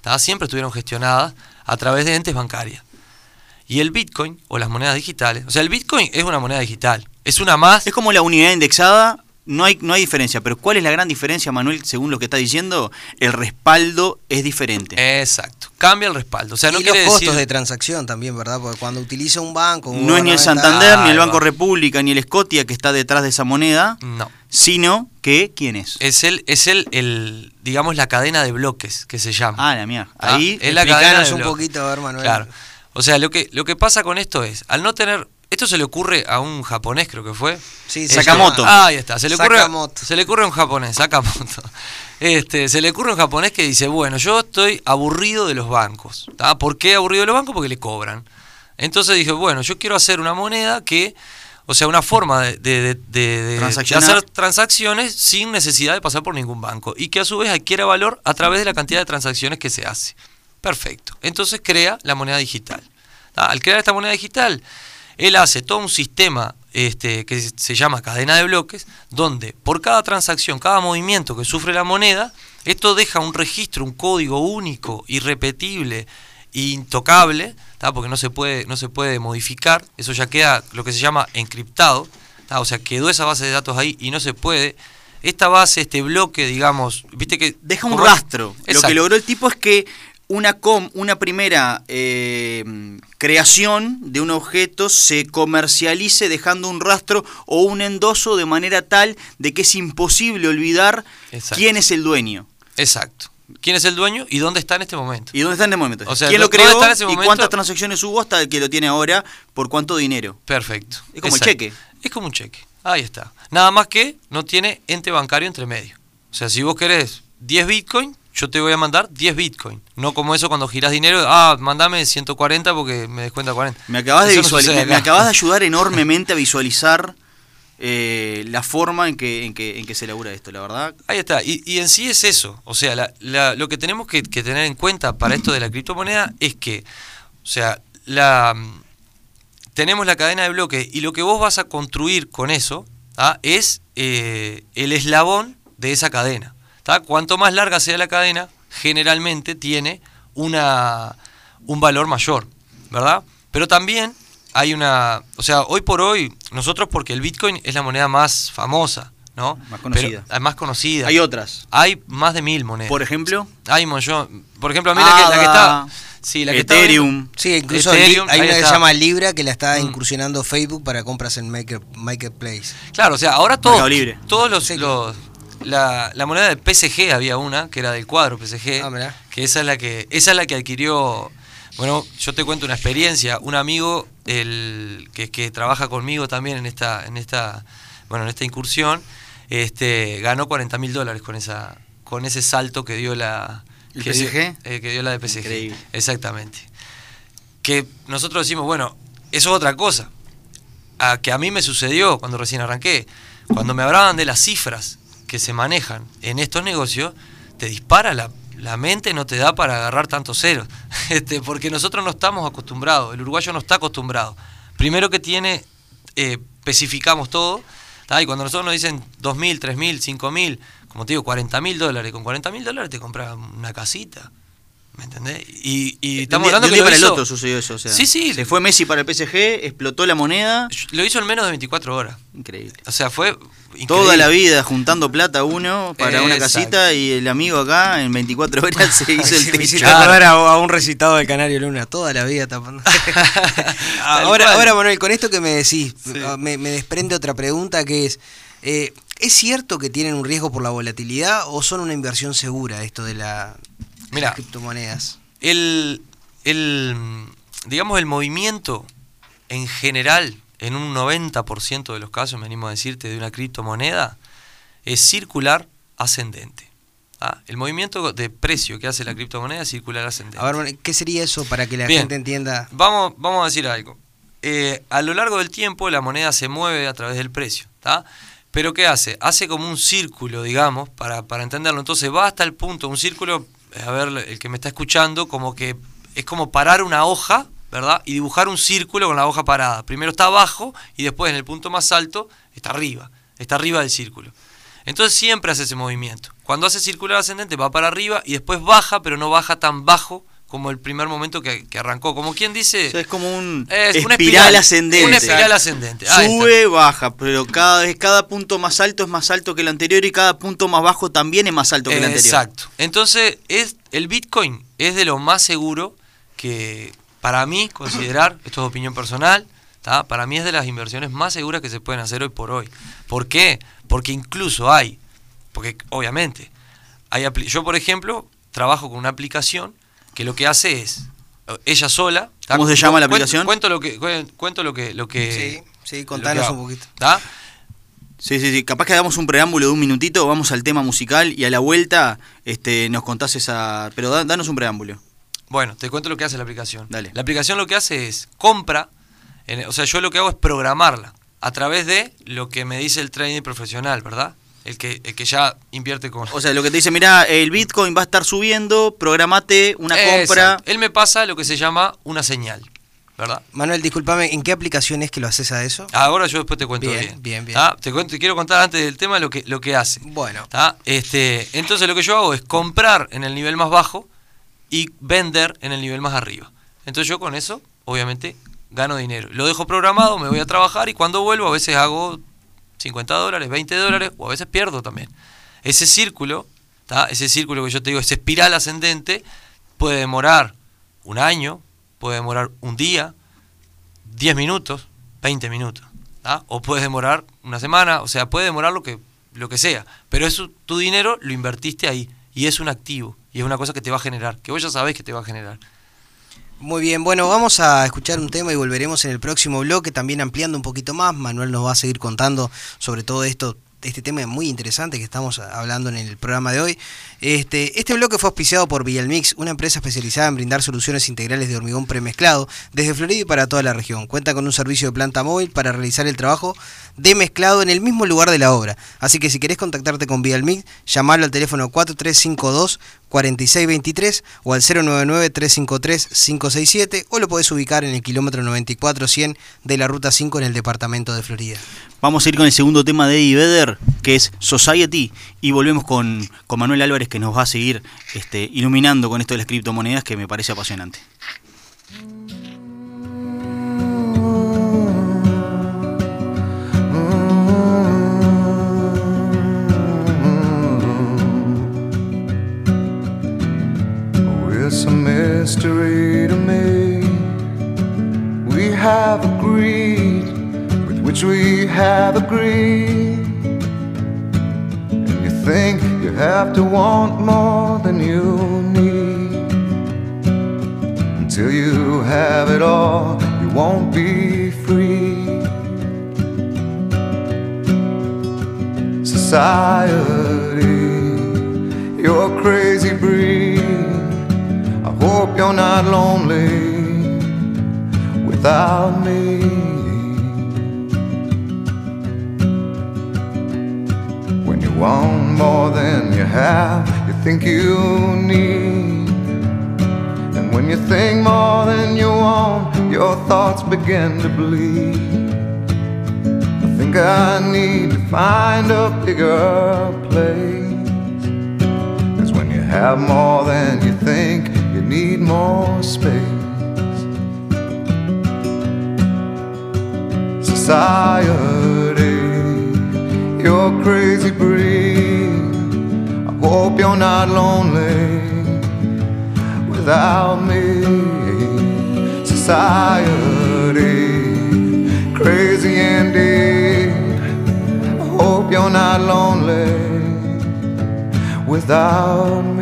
¿tá? Siempre estuvieron gestionadas a través de entes bancarias. Y el Bitcoin o las monedas digitales, o sea, el Bitcoin es una moneda digital, es una más. Es como la unidad indexada, no hay, no hay diferencia. Pero ¿cuál es la gran diferencia, Manuel, según lo que estás diciendo? El respaldo es diferente. Exacto, cambia el respaldo. O sea, no y los costos decir- de transacción también, ¿verdad? Porque cuando utiliza un banco... un no es ni el Santander, ni el Banco va. República, ni el Scotia que está detrás de esa moneda, No. sino que, ¿quién es? Es el, es el, el, digamos, la cadena de bloques que se llama. Ah, la mía. ¿tá? Ahí, es la cadena de un bloques. poquito, a ver, Manuel. Claro. O sea, lo que, lo que pasa con esto es, al no tener. Esto se le ocurre a un japonés, creo que fue. Sí, Este, Sakamoto. Ah, ahí está. Se le, ocurre, Sakamoto. se le ocurre a un japonés, Sakamoto. Este, se le ocurre a un japonés que dice, bueno, yo estoy aburrido de los bancos. ¿tá? ¿Por qué aburrido de los bancos? Porque le cobran. Entonces dije, bueno, yo quiero hacer una moneda que, o sea, una forma de, hacer transacciones sin necesidad de pasar por ningún banco. Y que a su vez adquiera valor a través de la cantidad de transacciones que se hace. Perfecto. Entonces crea la moneda digital. Al crear esta moneda digital, él hace todo un sistema este, que se llama cadena de bloques, donde por cada transacción, cada movimiento que sufre la moneda, esto deja un registro, un código único, irrepetible intocable, ¿tá? porque no se, puede, no se puede modificar, eso ya queda lo que se llama encriptado, ¿tá? o sea, quedó esa base de datos ahí y no se puede. Esta base, este bloque, digamos, viste que... Deja un rastro. Lo que logró el tipo es que una, com, una primera eh, creación de un objeto se comercialice dejando un rastro o un endoso de manera tal de que es imposible olvidar Exacto. quién es el dueño. Exacto. ¿Quién es el dueño y dónde está en este momento? ¿Y dónde está en este momento? O sea, ¿Quién lo ¿dónde creó está en ese y cuántas transacciones hubo hasta el que lo tiene ahora? ¿Por cuánto dinero? Perfecto. Es como el Exacto. cheque. Es como un cheque. Ahí está. Nada más que no tiene ente bancario entre medio. O sea, si vos querés 10 Bitcoin, yo te voy a mandar 10 Bitcoin. No como eso cuando girás dinero, ah, mandame 140 porque me descuenta 40. Me acabas, de no me, acabas de ayudar enormemente a visualizar eh, la forma en que, en, que, en que se elabora esto, la verdad. Ahí está. Y, y en sí es eso. O sea, la- la- lo que tenemos que, que tener en cuenta para esto de la criptomoneda es que, o sea, la tenemos la cadena de bloques y lo que vos vas a construir con eso ¿tá? es eh, el eslabón de esa cadena. ¿Tá? Cuanto más larga sea la cadena, generalmente tiene una, un valor mayor, ¿verdad? Pero también hay una, o sea, hoy por hoy, nosotros porque el Bitcoin es la moneda más famosa, ¿no? Más conocida. Pero- más conocida. Hay otras. Hay más de mil monedas. Por ejemplo, Hay montón. Por ejemplo, a mí la, que, la que ADA, está. Sí, la que está Ethereum. Sí, incluso Ethereum, hay una que se llama Libra que la está Mm. incursionando Facebook para compras en Maker- Marketplace. Claro, o sea, ahora todos, Libre. todos los, Sí. los- la, la moneda de PSG había una que era del cuadro PSG, Ah, que esa es la que esa es la que adquirió. Bueno, yo te cuento una experiencia. Un amigo el que, que trabaja conmigo también en esta en esta bueno en esta incursión, este ganó 40 mil dólares con esa con ese salto que dio la ¿El que PSG? eh, que dio la de PSG. Increíble. Exactamente. Que nosotros decimos, bueno, eso es otra cosa. A, que a mí me sucedió cuando recién arranqué. Cuando me hablaban de las cifras que se manejan en estos negocios, te dispara la, la mente, no te da para agarrar tantos ceros. Este, porque nosotros no estamos acostumbrados, el uruguayo no está acostumbrado. Primero que tiene, eh, especificamos todo, y cuando nosotros nos dicen 2.000, 3.000, 5.000, como te digo, 40.000 dólares, con 40.000 dólares te compras una casita. ¿Me entendés? Y, y estamos un día, hablando de un que para el otro sucedió eso. O sea, Sí, sí. Se fue Messi para el PSG, explotó la moneda. Lo hizo en menos de 24 horas. Increíble. O sea, fue increíble. Toda la vida juntando plata uno para una casita y el amigo acá en 24 horas se hizo el techo. Claro. a, un recitado del Canario Luna, toda la vida tapando. ahora, cual. ahora, Manuel, con esto que me decís, Sí. ah, me, me desprende otra pregunta que es, eh, ¿es cierto que tienen un riesgo por la volatilidad o son una inversión segura esto de, la, Mira. las criptomonedas? el, el, digamos, el movimiento en general, en un 90% de los casos, me animo a decirte, de una criptomoneda, es circular ascendente. ¿ah? El movimiento de precio que hace la criptomoneda es circular ascendente. A ver, ¿qué sería eso para que la Bien. gente entienda? Vamos, vamos a decir algo. Eh, a lo largo del tiempo la moneda se mueve a través del precio, ¿tá? Pero ¿qué hace? Hace como un círculo, digamos, para, para entenderlo. Entonces va hasta el punto, un círculo, a ver, el que me está escuchando, como que es como parar una hoja, ¿verdad? Y dibujar un círculo con la hoja parada. Primero está abajo y después en el punto más alto está arriba, está arriba del círculo. Entonces siempre hace ese movimiento. Cuando hace circular ascendente va para arriba y después baja, pero no baja tan bajo como el primer momento que, que arrancó. Como quien dice... O sea, es como un Es una espiral, espiral, ascendente. una espiral ascendente. Sube, baja, pero cada vez cada punto más alto es más alto que el anterior y cada punto más bajo también es más alto que el anterior. Exacto. Entonces, es, el Bitcoin es de lo más seguro que para mí considerar, esto es opinión personal, ¿tá? para mí es de las inversiones más seguras que se pueden hacer hoy por hoy. ¿Por qué? Porque incluso hay, porque obviamente, hay yo por ejemplo trabajo con una aplicación que lo que hace es, ella sola... ¿Cómo se llama la aplicación? Cuento lo que, cuen- cuento lo que... Lo que Sí, sí, contanos un poquito. ¿tá? Sí, sí, sí. Capaz que hagamos un preámbulo de un minutito, vamos al tema musical y a la vuelta este, nos contás esa... Pero da- danos un preámbulo. Bueno, te cuento lo que hace la aplicación. Dale. La aplicación lo que hace es compra, en- o sea, yo lo que hago es programarla a través de lo que me dice el trading profesional, ¿verdad? El que, el que ya invierte con... O sea, lo que te dice, mira, el Bitcoin va a estar subiendo, programate una compra. Él me pasa lo que se llama una señal, ¿verdad? Manuel, discúlpame, ¿en qué aplicación es que lo haces a eso? Ahora yo después te cuento Bien, bien. bien, bien. Te, cuento, te quiero contar antes del tema lo que, lo que hace. Bueno, ¿tá? Este, entonces lo que yo hago es comprar en el nivel más bajo y vender en el nivel más arriba. Entonces yo con eso, obviamente, gano dinero. Lo dejo programado, me voy a trabajar y cuando vuelvo a veces hago 50 dólares, 20 dólares o a veces pierdo también. Ese círculo, ese círculo que yo te digo, esa espiral ascendente, puede demorar un año, puede demorar un día, 10 minutos, 20 minutos. O puede demorar una semana, o sea, puede demorar lo que, lo que sea. Pero eso, tu dinero lo invertiste ahí y es un activo y es una cosa que te va a generar, que vos ya sabés que te va a generar. Muy bien. Bueno, vamos a escuchar un tema y volveremos en el próximo bloque, también ampliando un poquito más. Manuel nos va a seguir contando sobre todo esto, este tema muy interesante que estamos hablando en el programa de hoy. Este, este bloque fue auspiciado por Villalmix, una empresa especializada en brindar soluciones integrales de hormigón premezclado desde Florida y para toda la región. Cuenta con un servicio de planta móvil para realizar el trabajo de mezclado en el mismo lugar de la obra. Así que si querés contactarte con Villalmix, llamalo al teléfono 4352 4623 o al 099-353-567 o lo podés ubicar en el kilómetro 94-100 de la ruta 5 en el departamento de Florida. Vamos a ir con el segundo tema de Eddie Vedder, que es Society, y volvemos con, con Manuel Álvarez, que nos va a seguir este, iluminando con esto de las criptomonedas, que me parece apasionante. It's a mystery to me. We have agreed with which we have agreed. And you think you have to want more than you need. Until you have it all, you won't be free. Society, you're crazy breed. Hope you're not lonely without me. When you want more than you have, you think you need. And when you think more than you want, your thoughts begin to bleed. I think I need to find a bigger place. Cause when you have more than you think, you need more space. Society, you're crazy breed. I hope you're not lonely without me. Society, crazy indeed. I hope you're not lonely without me.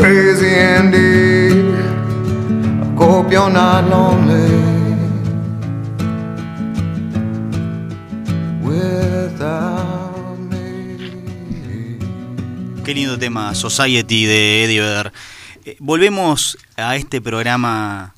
crazy. I. Qué lindo tema, Society de Eddie Vedder. Eh, volvemos a este programa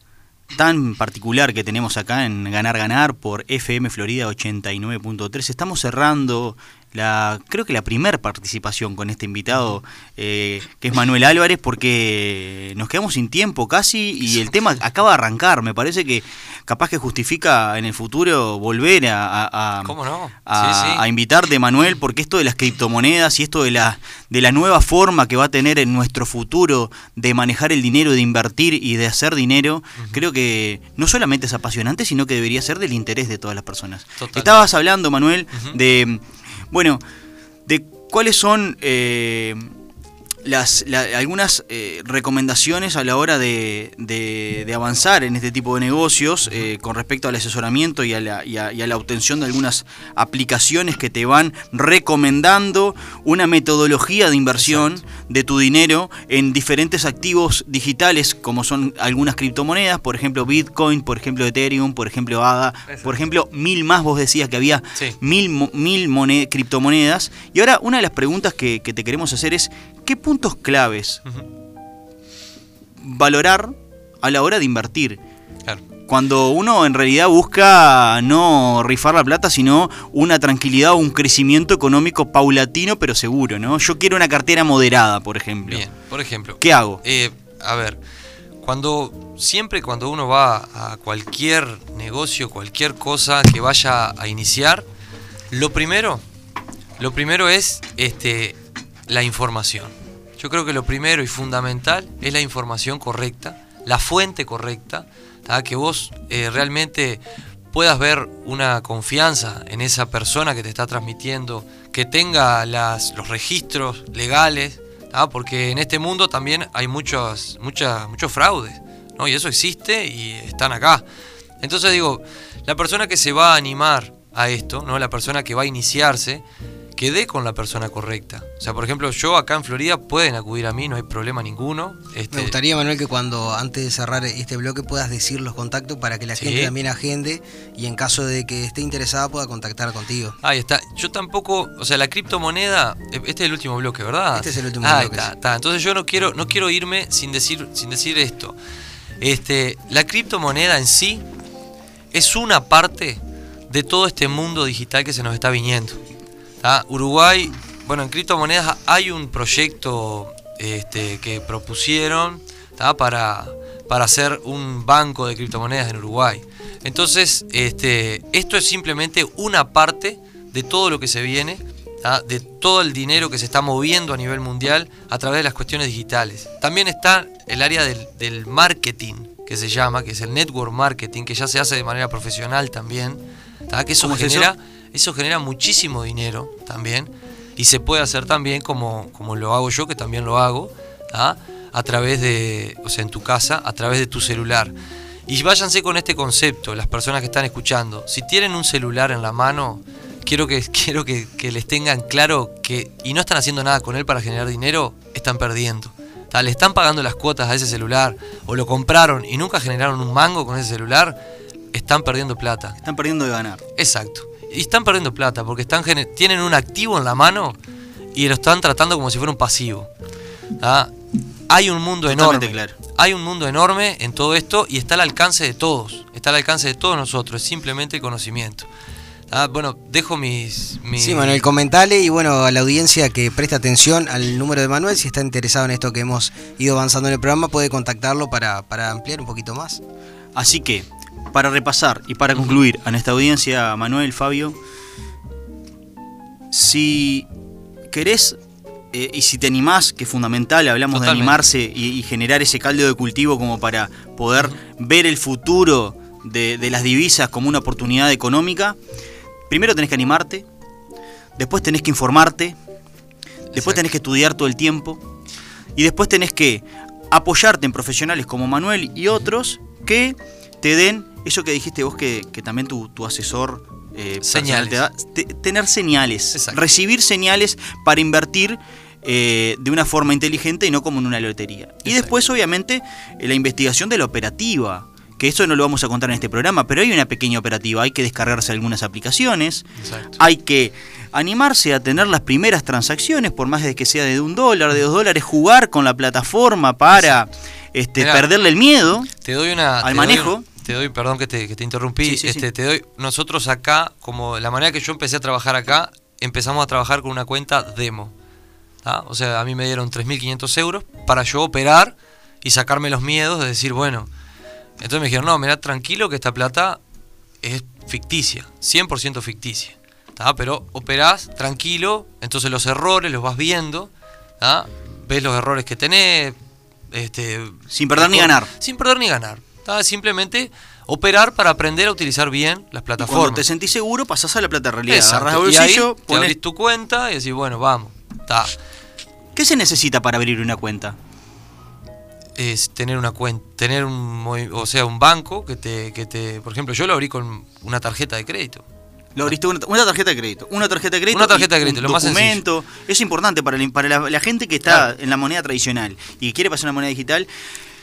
tan particular que tenemos acá en Ganar Ganar por FM Florida 89.3. Estamos cerrando la creo que la primer participación con este invitado eh, que es Manuel Álvarez porque nos quedamos sin tiempo casi y el tema acaba de arrancar me parece que capaz que justifica en el futuro volver a, a, a- ¿Cómo no? a- Sí, sí. a invitarte Manuel porque esto de las criptomonedas y esto de la de la nueva forma que va a tener en nuestro futuro de manejar el dinero de invertir y de hacer dinero creo que no solamente es apasionante sino que debería ser del interés de todas las personas Total. estabas hablando Manuel de bueno, de cuáles son eh, las, la- algunas eh, recomendaciones a la hora de, de- de avanzar en este tipo de negocios eh, con respecto al asesoramiento y a, la, y a- y a la obtención de algunas aplicaciones que te van recomendando una metodología de inversión de tu dinero en diferentes activos digitales como son algunas criptomonedas, por ejemplo Bitcoin, por ejemplo Ethereum, por ejemplo ADA, por ejemplo mil más, vos decías que había Sí. mil, mil mone- criptomonedas. Y ahora una de las preguntas que, que te queremos hacer es, ¿qué puntos claves valorar a la hora de invertir? Claro. Cuando uno en realidad busca no rifar la plata, sino una tranquilidad o un crecimiento económico paulatino pero seguro, ¿no? Yo quiero una cartera moderada, por ejemplo. Bien, por ejemplo. ¿Qué hago? Eh, a ver, cuando siempre cuando uno va a cualquier negocio, cualquier cosa que vaya a iniciar, lo primero, lo primero es este la información. Yo creo que lo primero y fundamental es la información correcta, la fuente correcta, ¿tá? que vos eh, realmente puedas ver una confianza en esa persona que te está transmitiendo, que tenga los registros legales, porque en este mundo también hay muchos, muchas, muchos fraudes, ¿no? y eso existe y están acá. Entonces digo, la persona que se va a animar a esto, ¿no? la persona que va a iniciarse, que dé con la persona correcta. O sea, por ejemplo, yo acá en Florida pueden acudir a mí, no hay problema ninguno. Este, Me gustaría, Manuel, que cuando antes de cerrar este bloque puedas decir los contactos para que la Sí. gente también agende y en caso de que esté interesada pueda contactar contigo. Ahí está. Yo tampoco, o sea, la criptomoneda, eh, este es el último bloque, ¿verdad? Este es el último Ah, bloque, Está, sí. está. Entonces yo no quiero, no quiero irme sin decir, sin decir esto. Este, la criptomoneda en sí es una parte de todo este mundo digital que se nos está viniendo. ¿Tá? Uruguay, bueno, en criptomonedas hay un proyecto este, que propusieron ¿tá? para, para hacer un banco de criptomonedas en Uruguay. Entonces, este, esto es simplemente una parte de todo lo que se viene, ¿tá? de todo el dinero que se está moviendo a nivel mundial a través de las cuestiones digitales. También está el área del, del marketing, que se llama, que es el network marketing, que ya se hace de manera profesional también, ¿tá? que eso ¿Cómo es eso? Eso genera muchísimo dinero también, y se puede hacer también como, como lo hago yo, que también lo hago, ¿tá? a través de, o sea, en tu casa, a través de tu celular. Y váyanse con este concepto, las personas que están escuchando. Si tienen un celular en la mano, quiero que, quiero que, que les tengan claro que, y no están haciendo nada con él para generar dinero, están perdiendo. ¿tá? Le están pagando las cuotas a ese celular, o lo compraron y nunca generaron un mango con ese celular, están perdiendo plata. Están perdiendo de ganar. Exacto. Y están perdiendo plata porque están, tienen un activo en la mano y lo están tratando como si fuera un pasivo. Hay un mundo Totalmente enorme. claro. Hay un mundo enorme en todo esto y está al alcance de todos. Está al alcance de todos nosotros. Es simplemente el conocimiento. Bueno, dejo mis. mis- Sí, Manuel, comentale y bueno, a la audiencia que preste atención al número de Manuel, si está interesado en esto que hemos ido avanzando en el programa, puede contactarlo para, para ampliar un poquito más. Así que, para repasar y para concluir a nuestra audiencia, Manuel, Fabio, si querés eh, y si te animás, que es fundamental, hablamos de animarse y, y generar ese caldo de cultivo como para poder ver el futuro de, de las divisas como una oportunidad económica, primero tenés que animarte, después tenés que informarte, después Exacto. tenés que estudiar todo el tiempo y después tenés que apoyarte en profesionales como Manuel y otros que te den eso que dijiste vos que, que también tu, tu asesor eh, Señales. te da, te- tener señales, Exacto. recibir señales para invertir eh, de una forma inteligente y no como en una lotería. Y después, obviamente, eh, la investigación de la operativa. Que eso no lo vamos a contar en este programa, pero hay una pequeña operativa. Hay que descargarse algunas aplicaciones. Exacto. Hay que animarse a tener las primeras transacciones, por más de que sea de un dólar, de dos dólares, jugar con la plataforma para este, perderle el miedo. Te doy una. Al te doy manejo. un- te doy, perdón que te, que te interrumpí. Sí, sí, este, sí. Te doy. Nosotros acá, como la manera que yo empecé a trabajar acá, empezamos a trabajar con una cuenta demo. ¿tá? O sea, a mí me dieron 3.500 euros para yo operar y sacarme los miedos de decir, bueno. Entonces me dijeron, no, mira, tranquilo que esta plata es ficticia, 100% ficticia. ¿tá? Pero operás tranquilo, entonces los errores los vas viendo, ¿tá? ves los errores que tenés. Este, Sin perder ni ganar. Sin perder ni ganar. ¿Tá? Simplemente operar para aprender a utilizar bien las Y Cuando plataformas. te sentís seguro, pasás a la plata realidad. Exacto. Agarrás el Y ahí bolsillo, te abrís tu cuenta y decís, bueno, vamos. Tá. ¿Qué se necesita para abrir una cuenta? Es tener una cuenta, tener un, o sea, un banco que te, que te, por ejemplo, yo lo abrí con una tarjeta de crédito. Lo abriste una, una tarjeta de crédito. Una tarjeta de crédito. Una tarjeta de crédito, un lo más documento. Es importante para, el- para la, la gente que está Claro. en la moneda tradicional y que quiere pasar a una moneda digital.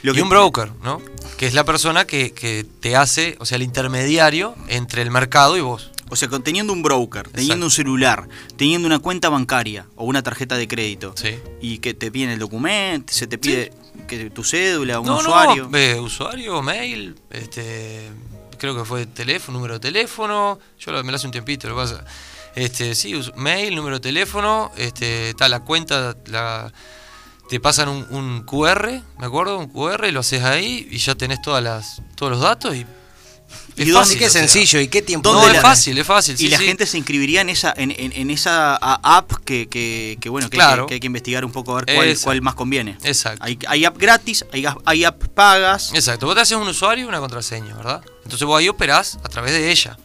Lo y un broker, ¿no? Que es la persona que, que te hace, o sea, el intermediario entre el mercado y vos. O sea, teniendo un broker, teniendo Exacto. un celular, teniendo una cuenta bancaria o una tarjeta de crédito Sí. y que te piden el documento, se te pide que tu cédula, un no, usuario. no, eh, usuario, mail, este, creo que fue teléfono, número de teléfono, yo lo- me lo hace un tiempito, lo pasa. Este, sí, mail, número de teléfono, este, está la cuenta, la, te pasan un, un QR, me acuerdo, un QR, lo haces ahí y ya tenés todas las, todos los datos y ¿Y es dónde- Así que o sea, sencillo, ¿y qué tiempo? ¿Dónde No, la- es fácil, es fácil. y la sí. gente se inscribiría en esa en, en- en esa app que, que, que, bueno que, Claro. que, que hay que investigar un poco a ver cuál, cuál más conviene. Exacto. Hay, hay app gratis, hay, hay app pagas. Exacto, vos te haces un usuario y una contraseña, ¿verdad? Entonces vos ahí operás a través de ella.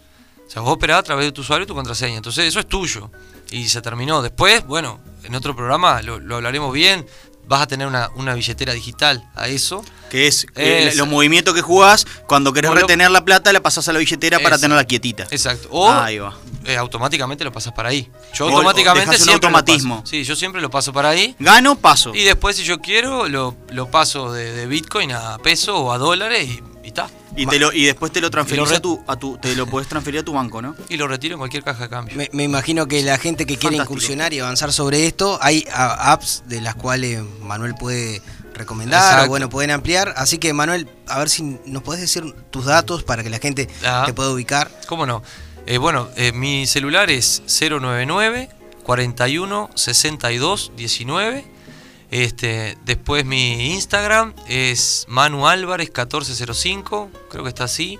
O sea, vos operás a través de tu usuario y tu contraseña. Entonces eso es tuyo. Y se terminó. Después, bueno, en otro programa lo, lo hablaremos bien. Vas a tener una, una billetera digital a eso. Que es eh, los movimientos que jugás, cuando querés O lo- retener la plata, la pasás a la billetera para tenerla quietita. Exacto. O Ahí va. eh, automáticamente lo pasas para ahí. Yo O- o automáticamente un siempre lo automatismo. paso. Sí, yo siempre lo paso para ahí. Gano, paso. Y después, si yo quiero, lo, lo paso de, de Bitcoin a peso o a dólares y y está. Y, te lo, y después te lo transferís a tu, a tu, te lo podés transferir a tu banco, ¿no? Y lo retiro en cualquier caja de cambio. Me, me imagino que la gente que quiere Fantástico. incursionar y avanzar sobre esto, hay apps de las cuales Manuel puede recomendar Exacto. o bueno, pueden ampliar. Así que Manuel, a ver si nos podés decir tus datos para que la gente Ah. te pueda ubicar. ¿Cómo no? Eh, bueno, eh, mi celular es 099 41 62 19. Este, después mi Instagram es Manu Álvarez 1405, creo que está así.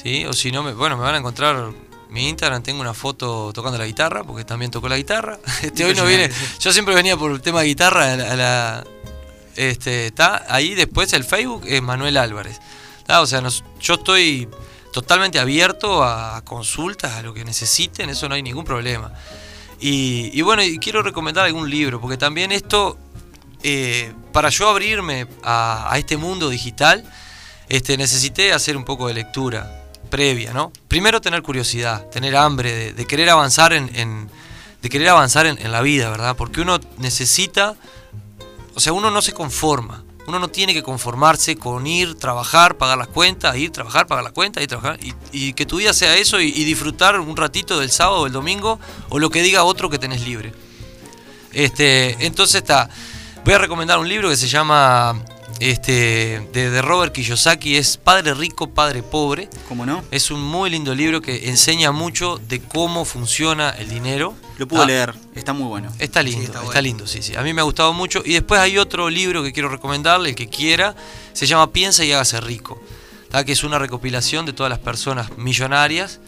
¿sí? O si no, me, bueno, me van a encontrar mi Instagram, tengo una foto tocando la guitarra, porque también tocó la guitarra. Este, hoy no viene, yo siempre venía por el tema de guitarra a la, a la- este, está ahí después el Facebook es Manuel Álvarez. O sea, nos- yo estoy totalmente abierto a consultas, a lo que necesiten, eso no hay ningún problema. Y, y bueno, y quiero recomendar algún libro, porque también esto, eh, para yo abrirme a, este mundo digital, este, necesité hacer un poco de lectura previa, ¿no? Primero tener curiosidad, tener hambre, de, querer avanzar en, de querer avanzar en, la vida, ¿verdad? Porque uno necesita, o sea, uno no se conforma. Uno no tiene que conformarse con ir, trabajar, pagar las cuentas, ir, trabajar, pagar las cuentas, ir, trabajar. Y, que tu vida sea eso y, y disfrutar un ratito del sábado o el domingo o lo que diga otro que tenés libre. Este, entonces está. Voy a recomendar un libro que se llama este, de, de Robert Kiyosaki, es Padre Rico, Padre Pobre. ¿Cómo no? Es un muy lindo libro que enseña mucho de cómo funciona el dinero. Lo pude Ah, leer, está muy bueno. Está lindo, Sí, está, está bueno. lindo, sí, sí. A mí me ha gustado mucho. Y después hay otro libro que quiero recomendarle, el que quiera. Se llama Piensa y hágase rico. ¿tá? Que es una recopilación de todas las personas millonarias.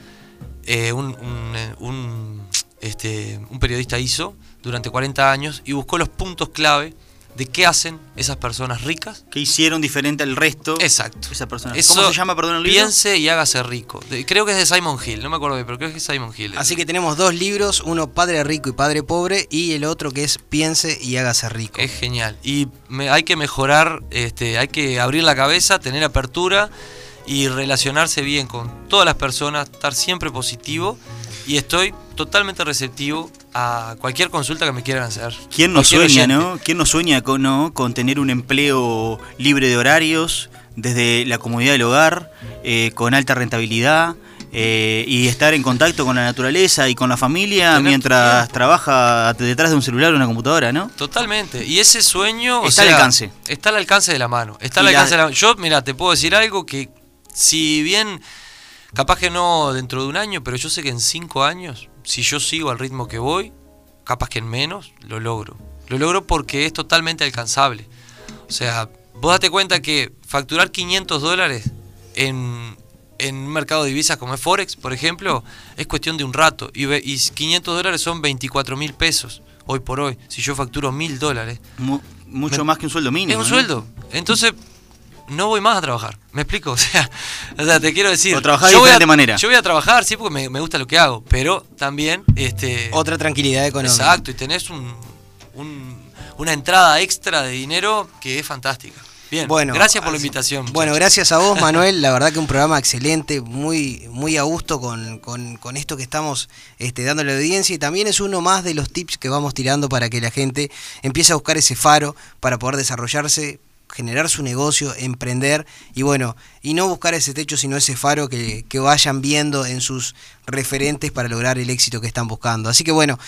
eh, un, un, eh, un, este, un periodista hizo durante 40 años y buscó los puntos clave de qué hacen esas personas ricas. ¿Qué hicieron diferente al resto? Exacto. Esa persona. Eso, ¿Cómo se llama, perdón, el libro? Piense y hágase rico. De- creo que es de Simon Hill, no me acuerdo bien, pero creo que es Simon Hill. Así que tenemos dos libros, uno Padre Rico y Padre Pobre y el otro que es Piense y hágase rico. Es genial. Y me- hay que mejorar, este, hay que abrir la cabeza, tener apertura y relacionarse bien con todas las personas, estar siempre positivo. Y estoy totalmente receptivo a cualquier consulta que me quieran hacer. ¿Quién no sueña, oyente. no? ¿Quién no sueña con, no? con tener un empleo libre de horarios, desde la comodidad del hogar, eh, con alta rentabilidad eh, y estar en contacto con la naturaleza y con la familia mientras tiempo. trabaja detrás de un celular o una computadora, ¿no? Totalmente. Y ese sueño. o Está al alcance. Está al alcance de la mano. Está al la- alcance de la mano. Yo, mira, te puedo decir algo que, si bien, capaz que no dentro de un año, pero yo sé que en cinco años, si yo sigo al ritmo que voy, capaz que en menos, lo logro. Lo logro porque es totalmente alcanzable. O sea, vos date cuenta que facturar 500 dólares en, en un mercado de divisas como es Forex, por ejemplo, es cuestión de un rato. Y, ve- y 500 dólares son 24 mil pesos hoy por hoy. Si yo facturo mil dólares, Mu- mucho Me- más que un sueldo mínimo. es un ¿no? sueldo. Entonces, no voy más a trabajar. ¿Me explico? O sea, o sea te quiero decir. O trabajar de a- diferente manera. Yo voy a trabajar, sí, porque me, me gusta lo que hago. Pero también. este Otra tranquilidad económica. Exacto, y tenés un, un- una entrada extra de dinero que es fantástica. Bien, Bueno, gracias por la invitación. Bueno, gracias a vos, Manuel. La verdad que un programa excelente, muy, muy a gusto con, con- con esto que estamos este, dando a la audiencia. Y también es uno más de los tips que vamos tirando para que la gente empiece a buscar ese faro para poder desarrollarse, generar su negocio, emprender y bueno, y no buscar ese techo, sino ese faro que, que vayan viendo en sus referentes para lograr el éxito que están buscando. Así que bueno.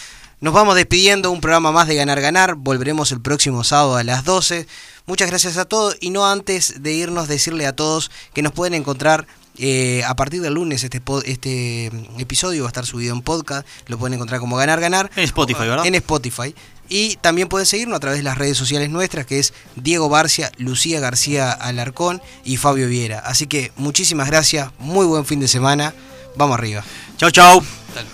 Nos vamos despidiendo, un programa más de Ganar Ganar, volveremos el próximo sábado a las 12. Muchas gracias a todos y no antes de irnos decirle a todos que nos pueden encontrar eh, a partir del lunes este, este episodio va a estar subido en podcast, lo pueden encontrar como Ganar Ganar. En Spotify, ¿verdad? En Spotify. Y también pueden seguirnos a través de las redes sociales nuestras, que es Diego Barcia, Lucía García Alarcón y Fabio Viera. Así que muchísimas gracias, muy buen fin de semana, vamos arriba. Chau, chau. Dale.